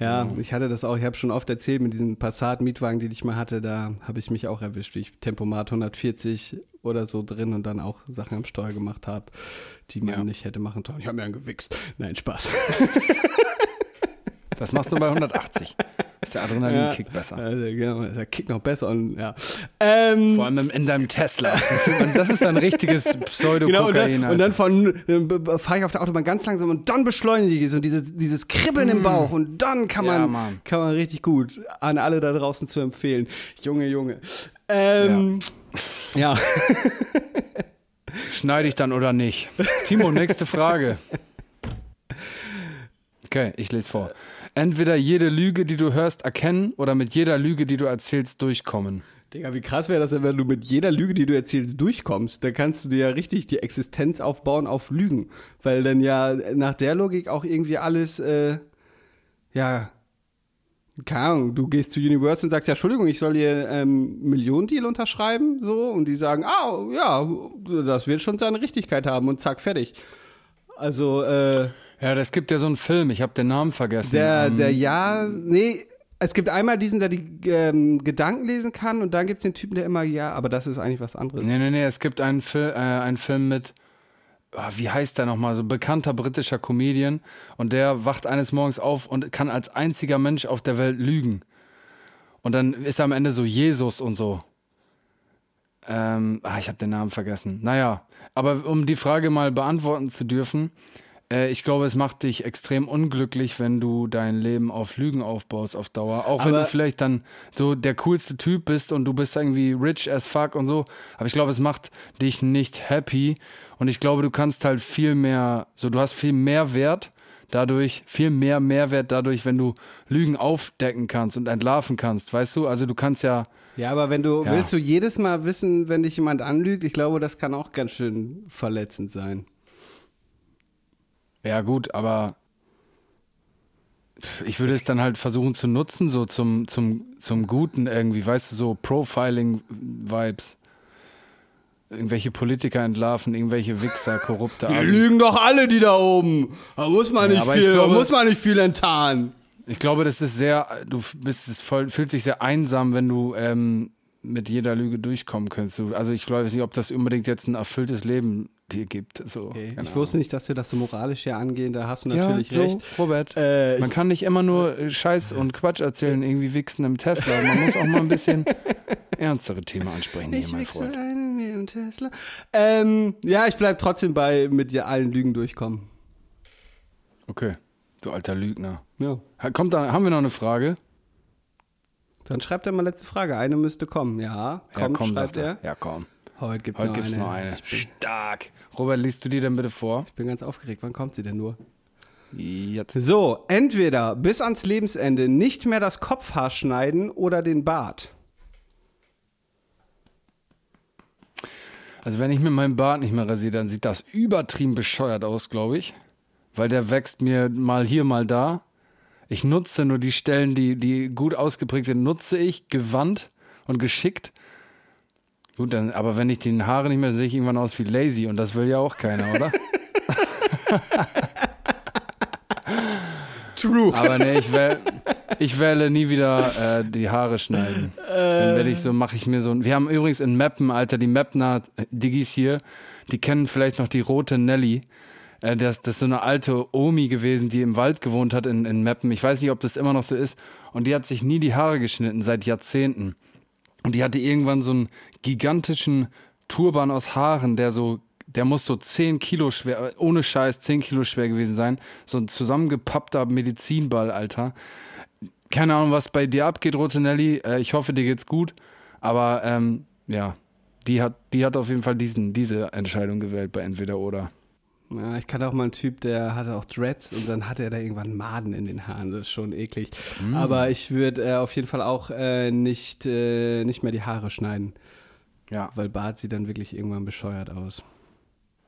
Ja, ich hatte das auch, ich habe schon oft erzählt mit diesem Passat-Mietwagen, den ich mal hatte, da habe ich mich auch erwischt, wie ich Tempomat 140 oder so drin und dann auch Sachen am Steuer gemacht habe, die man nicht hätte machen sollen. Ich habe mir einen gewichst. Nein, Spaß. Das machst du bei 180. Ist der Adrenalinkick besser. Also, genau, der Kick noch besser und ja. Ähm, Vor allem in- in deinem Tesla. Das ist dann richtiges Genau, und Pseudo-Kokain. dann, und dann von äh, fahre ich auf der Autobahn ganz langsam und dann beschleunige ich so dieses, dieses Kribbeln im Bauch und dann kann Mm. Ja, man, Mann. kann man richtig gut an alle da draußen zu empfehlen. Junge, Junge. Ähm, ja. Schneide ich dann oder nicht? Timo, nächste Frage. Okay, ich lese vor. Entweder jede Lüge, die du hörst, erkennen oder mit jeder Lüge, die du erzählst, durchkommen. Digga, wie krass wäre das, wenn du mit jeder Lüge, die du erzählst, durchkommst. Da kannst du dir ja richtig die Existenz aufbauen auf Lügen. Weil dann ja nach der Logik auch irgendwie alles, äh, ja, keine Ahnung, du gehst zu Universal und sagst, ja, Entschuldigung, ich soll hier ähm, Millionendeal unterschreiben, so, und die sagen, ah, ja, das wird schon seine Richtigkeit haben und zack, fertig. Also, äh, Ja, es gibt ja so einen Film, ich habe den Namen vergessen. der, Ähm, der ja, nee, es gibt einmal diesen, der die ähm, Gedanken lesen kann und dann gibt es den Typen, der immer, ja, aber das ist eigentlich was anderes. Nee, nee, nee, es gibt einen, Fil äh, einen Film mit, ah, wie heißt der nochmal, so bekannter britischer Comedian und der wacht eines Morgens auf und kann als einziger Mensch auf der Welt lügen. Und dann ist er am Ende so Jesus und so. Ähm, ah, ich habe den Namen vergessen. Naja, aber um die Frage mal beantworten zu dürfen, ich glaube, es macht dich extrem unglücklich, wenn du dein Leben auf Lügen aufbaust auf Dauer. Auch wenn Aber- du vielleicht dann so der coolste Typ bist und du bist irgendwie rich as fuck und so. Aber ich glaube, es macht dich nicht happy. Und ich glaube, du kannst halt viel mehr, so du hast viel mehr Wert dadurch, viel mehr Mehrwert dadurch, wenn du Lügen aufdecken kannst und entlarven kannst, weißt du? Also du kannst ja, Ja, aber wenn du, Ja. willst du jedes Mal wissen, wenn dich jemand anlügt, ich glaube, das kann auch ganz schön verletzend sein. Ja gut, aber ich würde es dann halt versuchen zu nutzen, so zum, zum, zum Guten irgendwie, weißt du, so Profiling-Vibes. Irgendwelche Politiker entlarven, irgendwelche Wichser, korrupte Die lügen doch alle, die da oben. Da muss man Ja, nicht aber ich viel, da glaube- muss man nicht viel enttarnen. Ich glaube, das ist sehr, du bist es voll, fühlst dich sehr einsam, wenn du ähm, mit jeder Lüge durchkommen könntest. Du- Also ich glaube nicht, ob das unbedingt jetzt ein erfülltes Leben dir gibt. So, Okay. keine Ich wusste nicht, dass wir das so moralisch hier angehen, da hast du natürlich ja, recht. So, Robert. Äh, Man kann nicht immer nur äh, Scheiß und Quatsch erzählen, irgendwie wichsen im Tesla. Man muss auch mal ein bisschen ernstere Themen ansprechen hier, ich mein wichse Freund. einen in den Tesla. Ähm, ja, ich bleib trotzdem bei mit dir allen Lügen durchkommen. Okay, du alter Lügner. Ja. Kommt da, haben wir noch eine Frage? Dann schreibt er mal letzte Frage. Eine müsste kommen. Ja, kommt, ja, komm, schreibt sagt er. Ja, komm. Heute gibt's, Heute noch, gibt's eine. noch eine. Stark. Robert, liest du die denn bitte vor? ich bin ganz aufgeregt. Wann kommt sie denn nur? Jetzt. So, entweder bis ans Lebensende nicht mehr das Kopfhaar schneiden oder den Bart. Also wenn ich mir meinen Bart nicht mehr rasiere, dann sieht das übertrieben bescheuert aus, glaube ich. Weil der wächst mir mal hier, mal da. Ich nutze nur die Stellen, die, die gut ausgeprägt sind, nutze ich gewandt und geschickt. Gut, dann, aber wenn ich die Haare nicht mehr sehe, ich irgendwann aus wie lazy und das will ja auch keiner, oder? True. Aber nee, ich, wähl, ich wähle nie wieder äh, die Haare schneiden. Dann werde ich so, mache ich mir so. ein- Wir haben übrigens in Meppen, Alter, die Meppner Diggis hier, die kennen vielleicht noch die rote Nelly. Äh, das, das ist so eine alte Omi gewesen, die im Wald gewohnt hat in, in Meppen. Ich weiß nicht, ob das immer noch so ist. Und die hat sich nie die Haare geschnitten, seit Jahrzehnten. Und die hatte irgendwann so einen gigantischen Turban aus Haaren, der so, der muss so 10 Kilo schwer, ohne Scheiß 10 Kilo schwer gewesen sein. So ein zusammengepappter Medizinball, Alter. Keine Ahnung, was bei dir abgeht, Rote Nelly. Äh, ich hoffe, dir geht's gut. Aber ähm, ja, die hat, die hat auf jeden Fall diesen, diese Entscheidung gewählt bei entweder oder. Ja, ich kannte auch mal einen Typ, der hatte auch Dreads und dann hatte er da irgendwann Maden in den Haaren. Das ist schon eklig. Aber ich würde äh, auf jeden Fall auch äh, nicht, äh, nicht mehr die Haare schneiden, Ja. weil Bart sieht dann wirklich irgendwann bescheuert aus.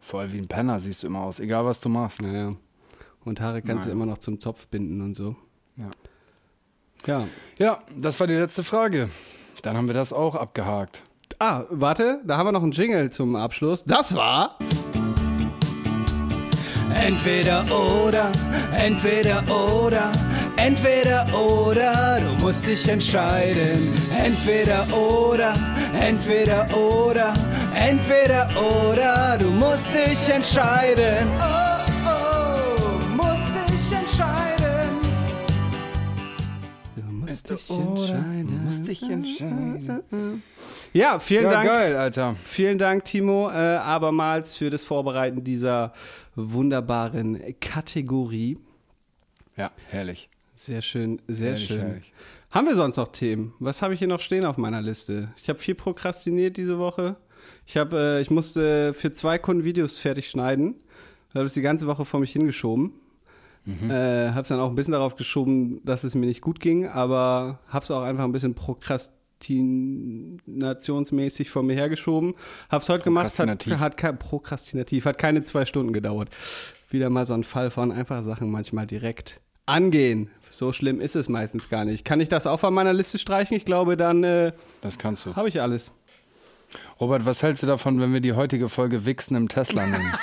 Voll wie ein Penner siehst du immer aus, egal was du machst. Naja. Und Haare kannst du Nein. immer noch zum Zopf binden und so. Ja. Ja. Ja, das war die letzte Frage. Dann haben wir das auch abgehakt. Ah, warte, da haben wir noch einen Jingle zum Abschluss. Das war. Entweder oder, entweder oder, entweder oder, du musst dich entscheiden. Entweder oder, entweder oder, entweder oder, du musst dich entscheiden. Oh, oh, musst dich entscheiden. Du musst dich entscheiden. Musst dich entscheiden. Ja, vielen Ja, Dank. geil, Alter. Vielen Dank, Timo, äh, abermals für das Vorbereiten dieser wunderbaren Kategorie. Ja, herrlich. Sehr schön, sehr Herrlich, schön. herrlich. Haben wir sonst noch Themen? Was habe ich hier noch stehen auf meiner Liste? Ich habe viel prokrastiniert diese Woche. Ich habe, äh, ich musste für zwei Kunden Videos fertig schneiden. Ich habe es die ganze Woche vor mich hingeschoben. Mhm. Äh, habe es dann auch ein bisschen darauf geschoben, dass es mir nicht gut ging, aber habe es auch einfach ein bisschen prokrastinationsmäßig vor mir hergeschoben. Habe es heute gemacht, hat, hat kein prokrastinativ, hat keine zwei Stunden gedauert. Wieder mal so ein Fall von einfach Sachen manchmal direkt angehen. So schlimm ist es meistens gar nicht. Kann ich das auch von meiner Liste streichen? Ich glaube, dann äh, Das kannst du. habe ich alles. Robert, was hältst du davon, wenn wir die heutige Folge Wichsen im Tesla nennen?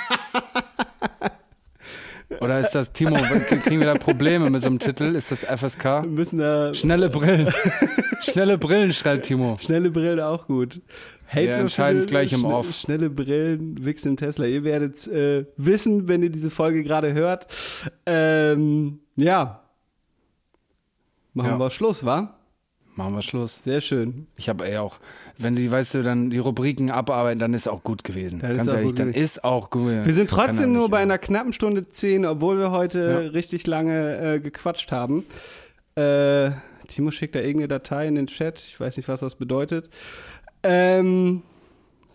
Oder ist das, Timo, kriegen wir da Probleme mit so einem Titel? Ist das Wir FSK? müssen da Schnelle Brillen. Schnelle Brillen, schreibt Timo. schnelle Brillen auch gut. Hate Wir entscheiden's gleich im Off. Schnelle Brillen, Wichsen im Tesla. Ihr werdet äh, wissen, wenn ihr diese Folge gerade hört. Ähm, ja. Machen Ja. wir Schluss, wa? Machen wir Schluss. Sehr schön. Ich habe ey auch, wenn die, weißt du, dann die Rubriken abarbeiten, dann ist auch gut gewesen. Dann Ganz ehrlich, dann gewesen. ist auch gut. Wir sind trotzdem nur bei immer. einer knappen Stunde zehn, obwohl wir heute Ja. richtig lange äh, gequatscht haben. Äh, Timo schickt da irgendeine Datei in den Chat. Ich weiß nicht, was das bedeutet. Ähm,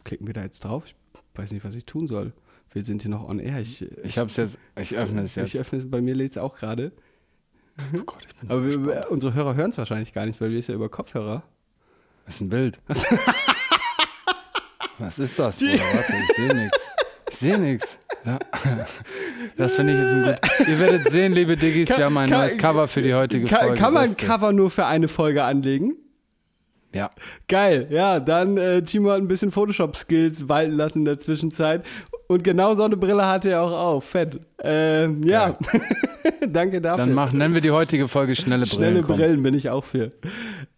klicken wir da jetzt drauf? Ich weiß nicht, was ich tun soll. Wir sind hier noch on air. Ich, Ich hab's jetzt, ich öffne es jetzt. ich öffne es, bei mir lädt es auch gerade. oh Gott, ich bin so Aber wir, unsere Hörer hören es wahrscheinlich gar nicht, weil wir es ja über Kopfhörer. Das ist ein Bild. Was ist das, Bruder? Warte, ich sehe nichts. Ich sehe nichts. Das finde ich ist ein gut. Ihr werdet sehen, liebe Diggis, wir haben ein Kann- neues Cover für die heutige Kann, Folge. kann man ein. Cover nur für eine Folge anlegen? Ja. Geil, ja, dann äh, Timo hat ein bisschen Photoshop-Skills walten lassen in der Zwischenzeit. Und genau so eine Brille hatte er auch auf. Fett. Ähm, ja, danke dafür. Dann mach, nennen wir die heutige Folge Schnelle Brillen. Schnelle komm. Brillen bin ich auch für.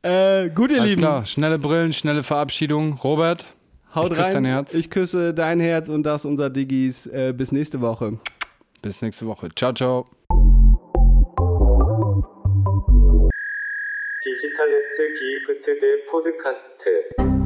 Äh, gut, ihr Alles Lieben, klar, schnelle Brillen, schnelle Verabschiedung. Robert, haut ich küsse rein. dein Herz. Ich küsse dein Herz und das unser Diggis. Äh, bis nächste Woche. bis nächste Woche. Ciao, ciao. 디지털 S 기프트 대 포드카스트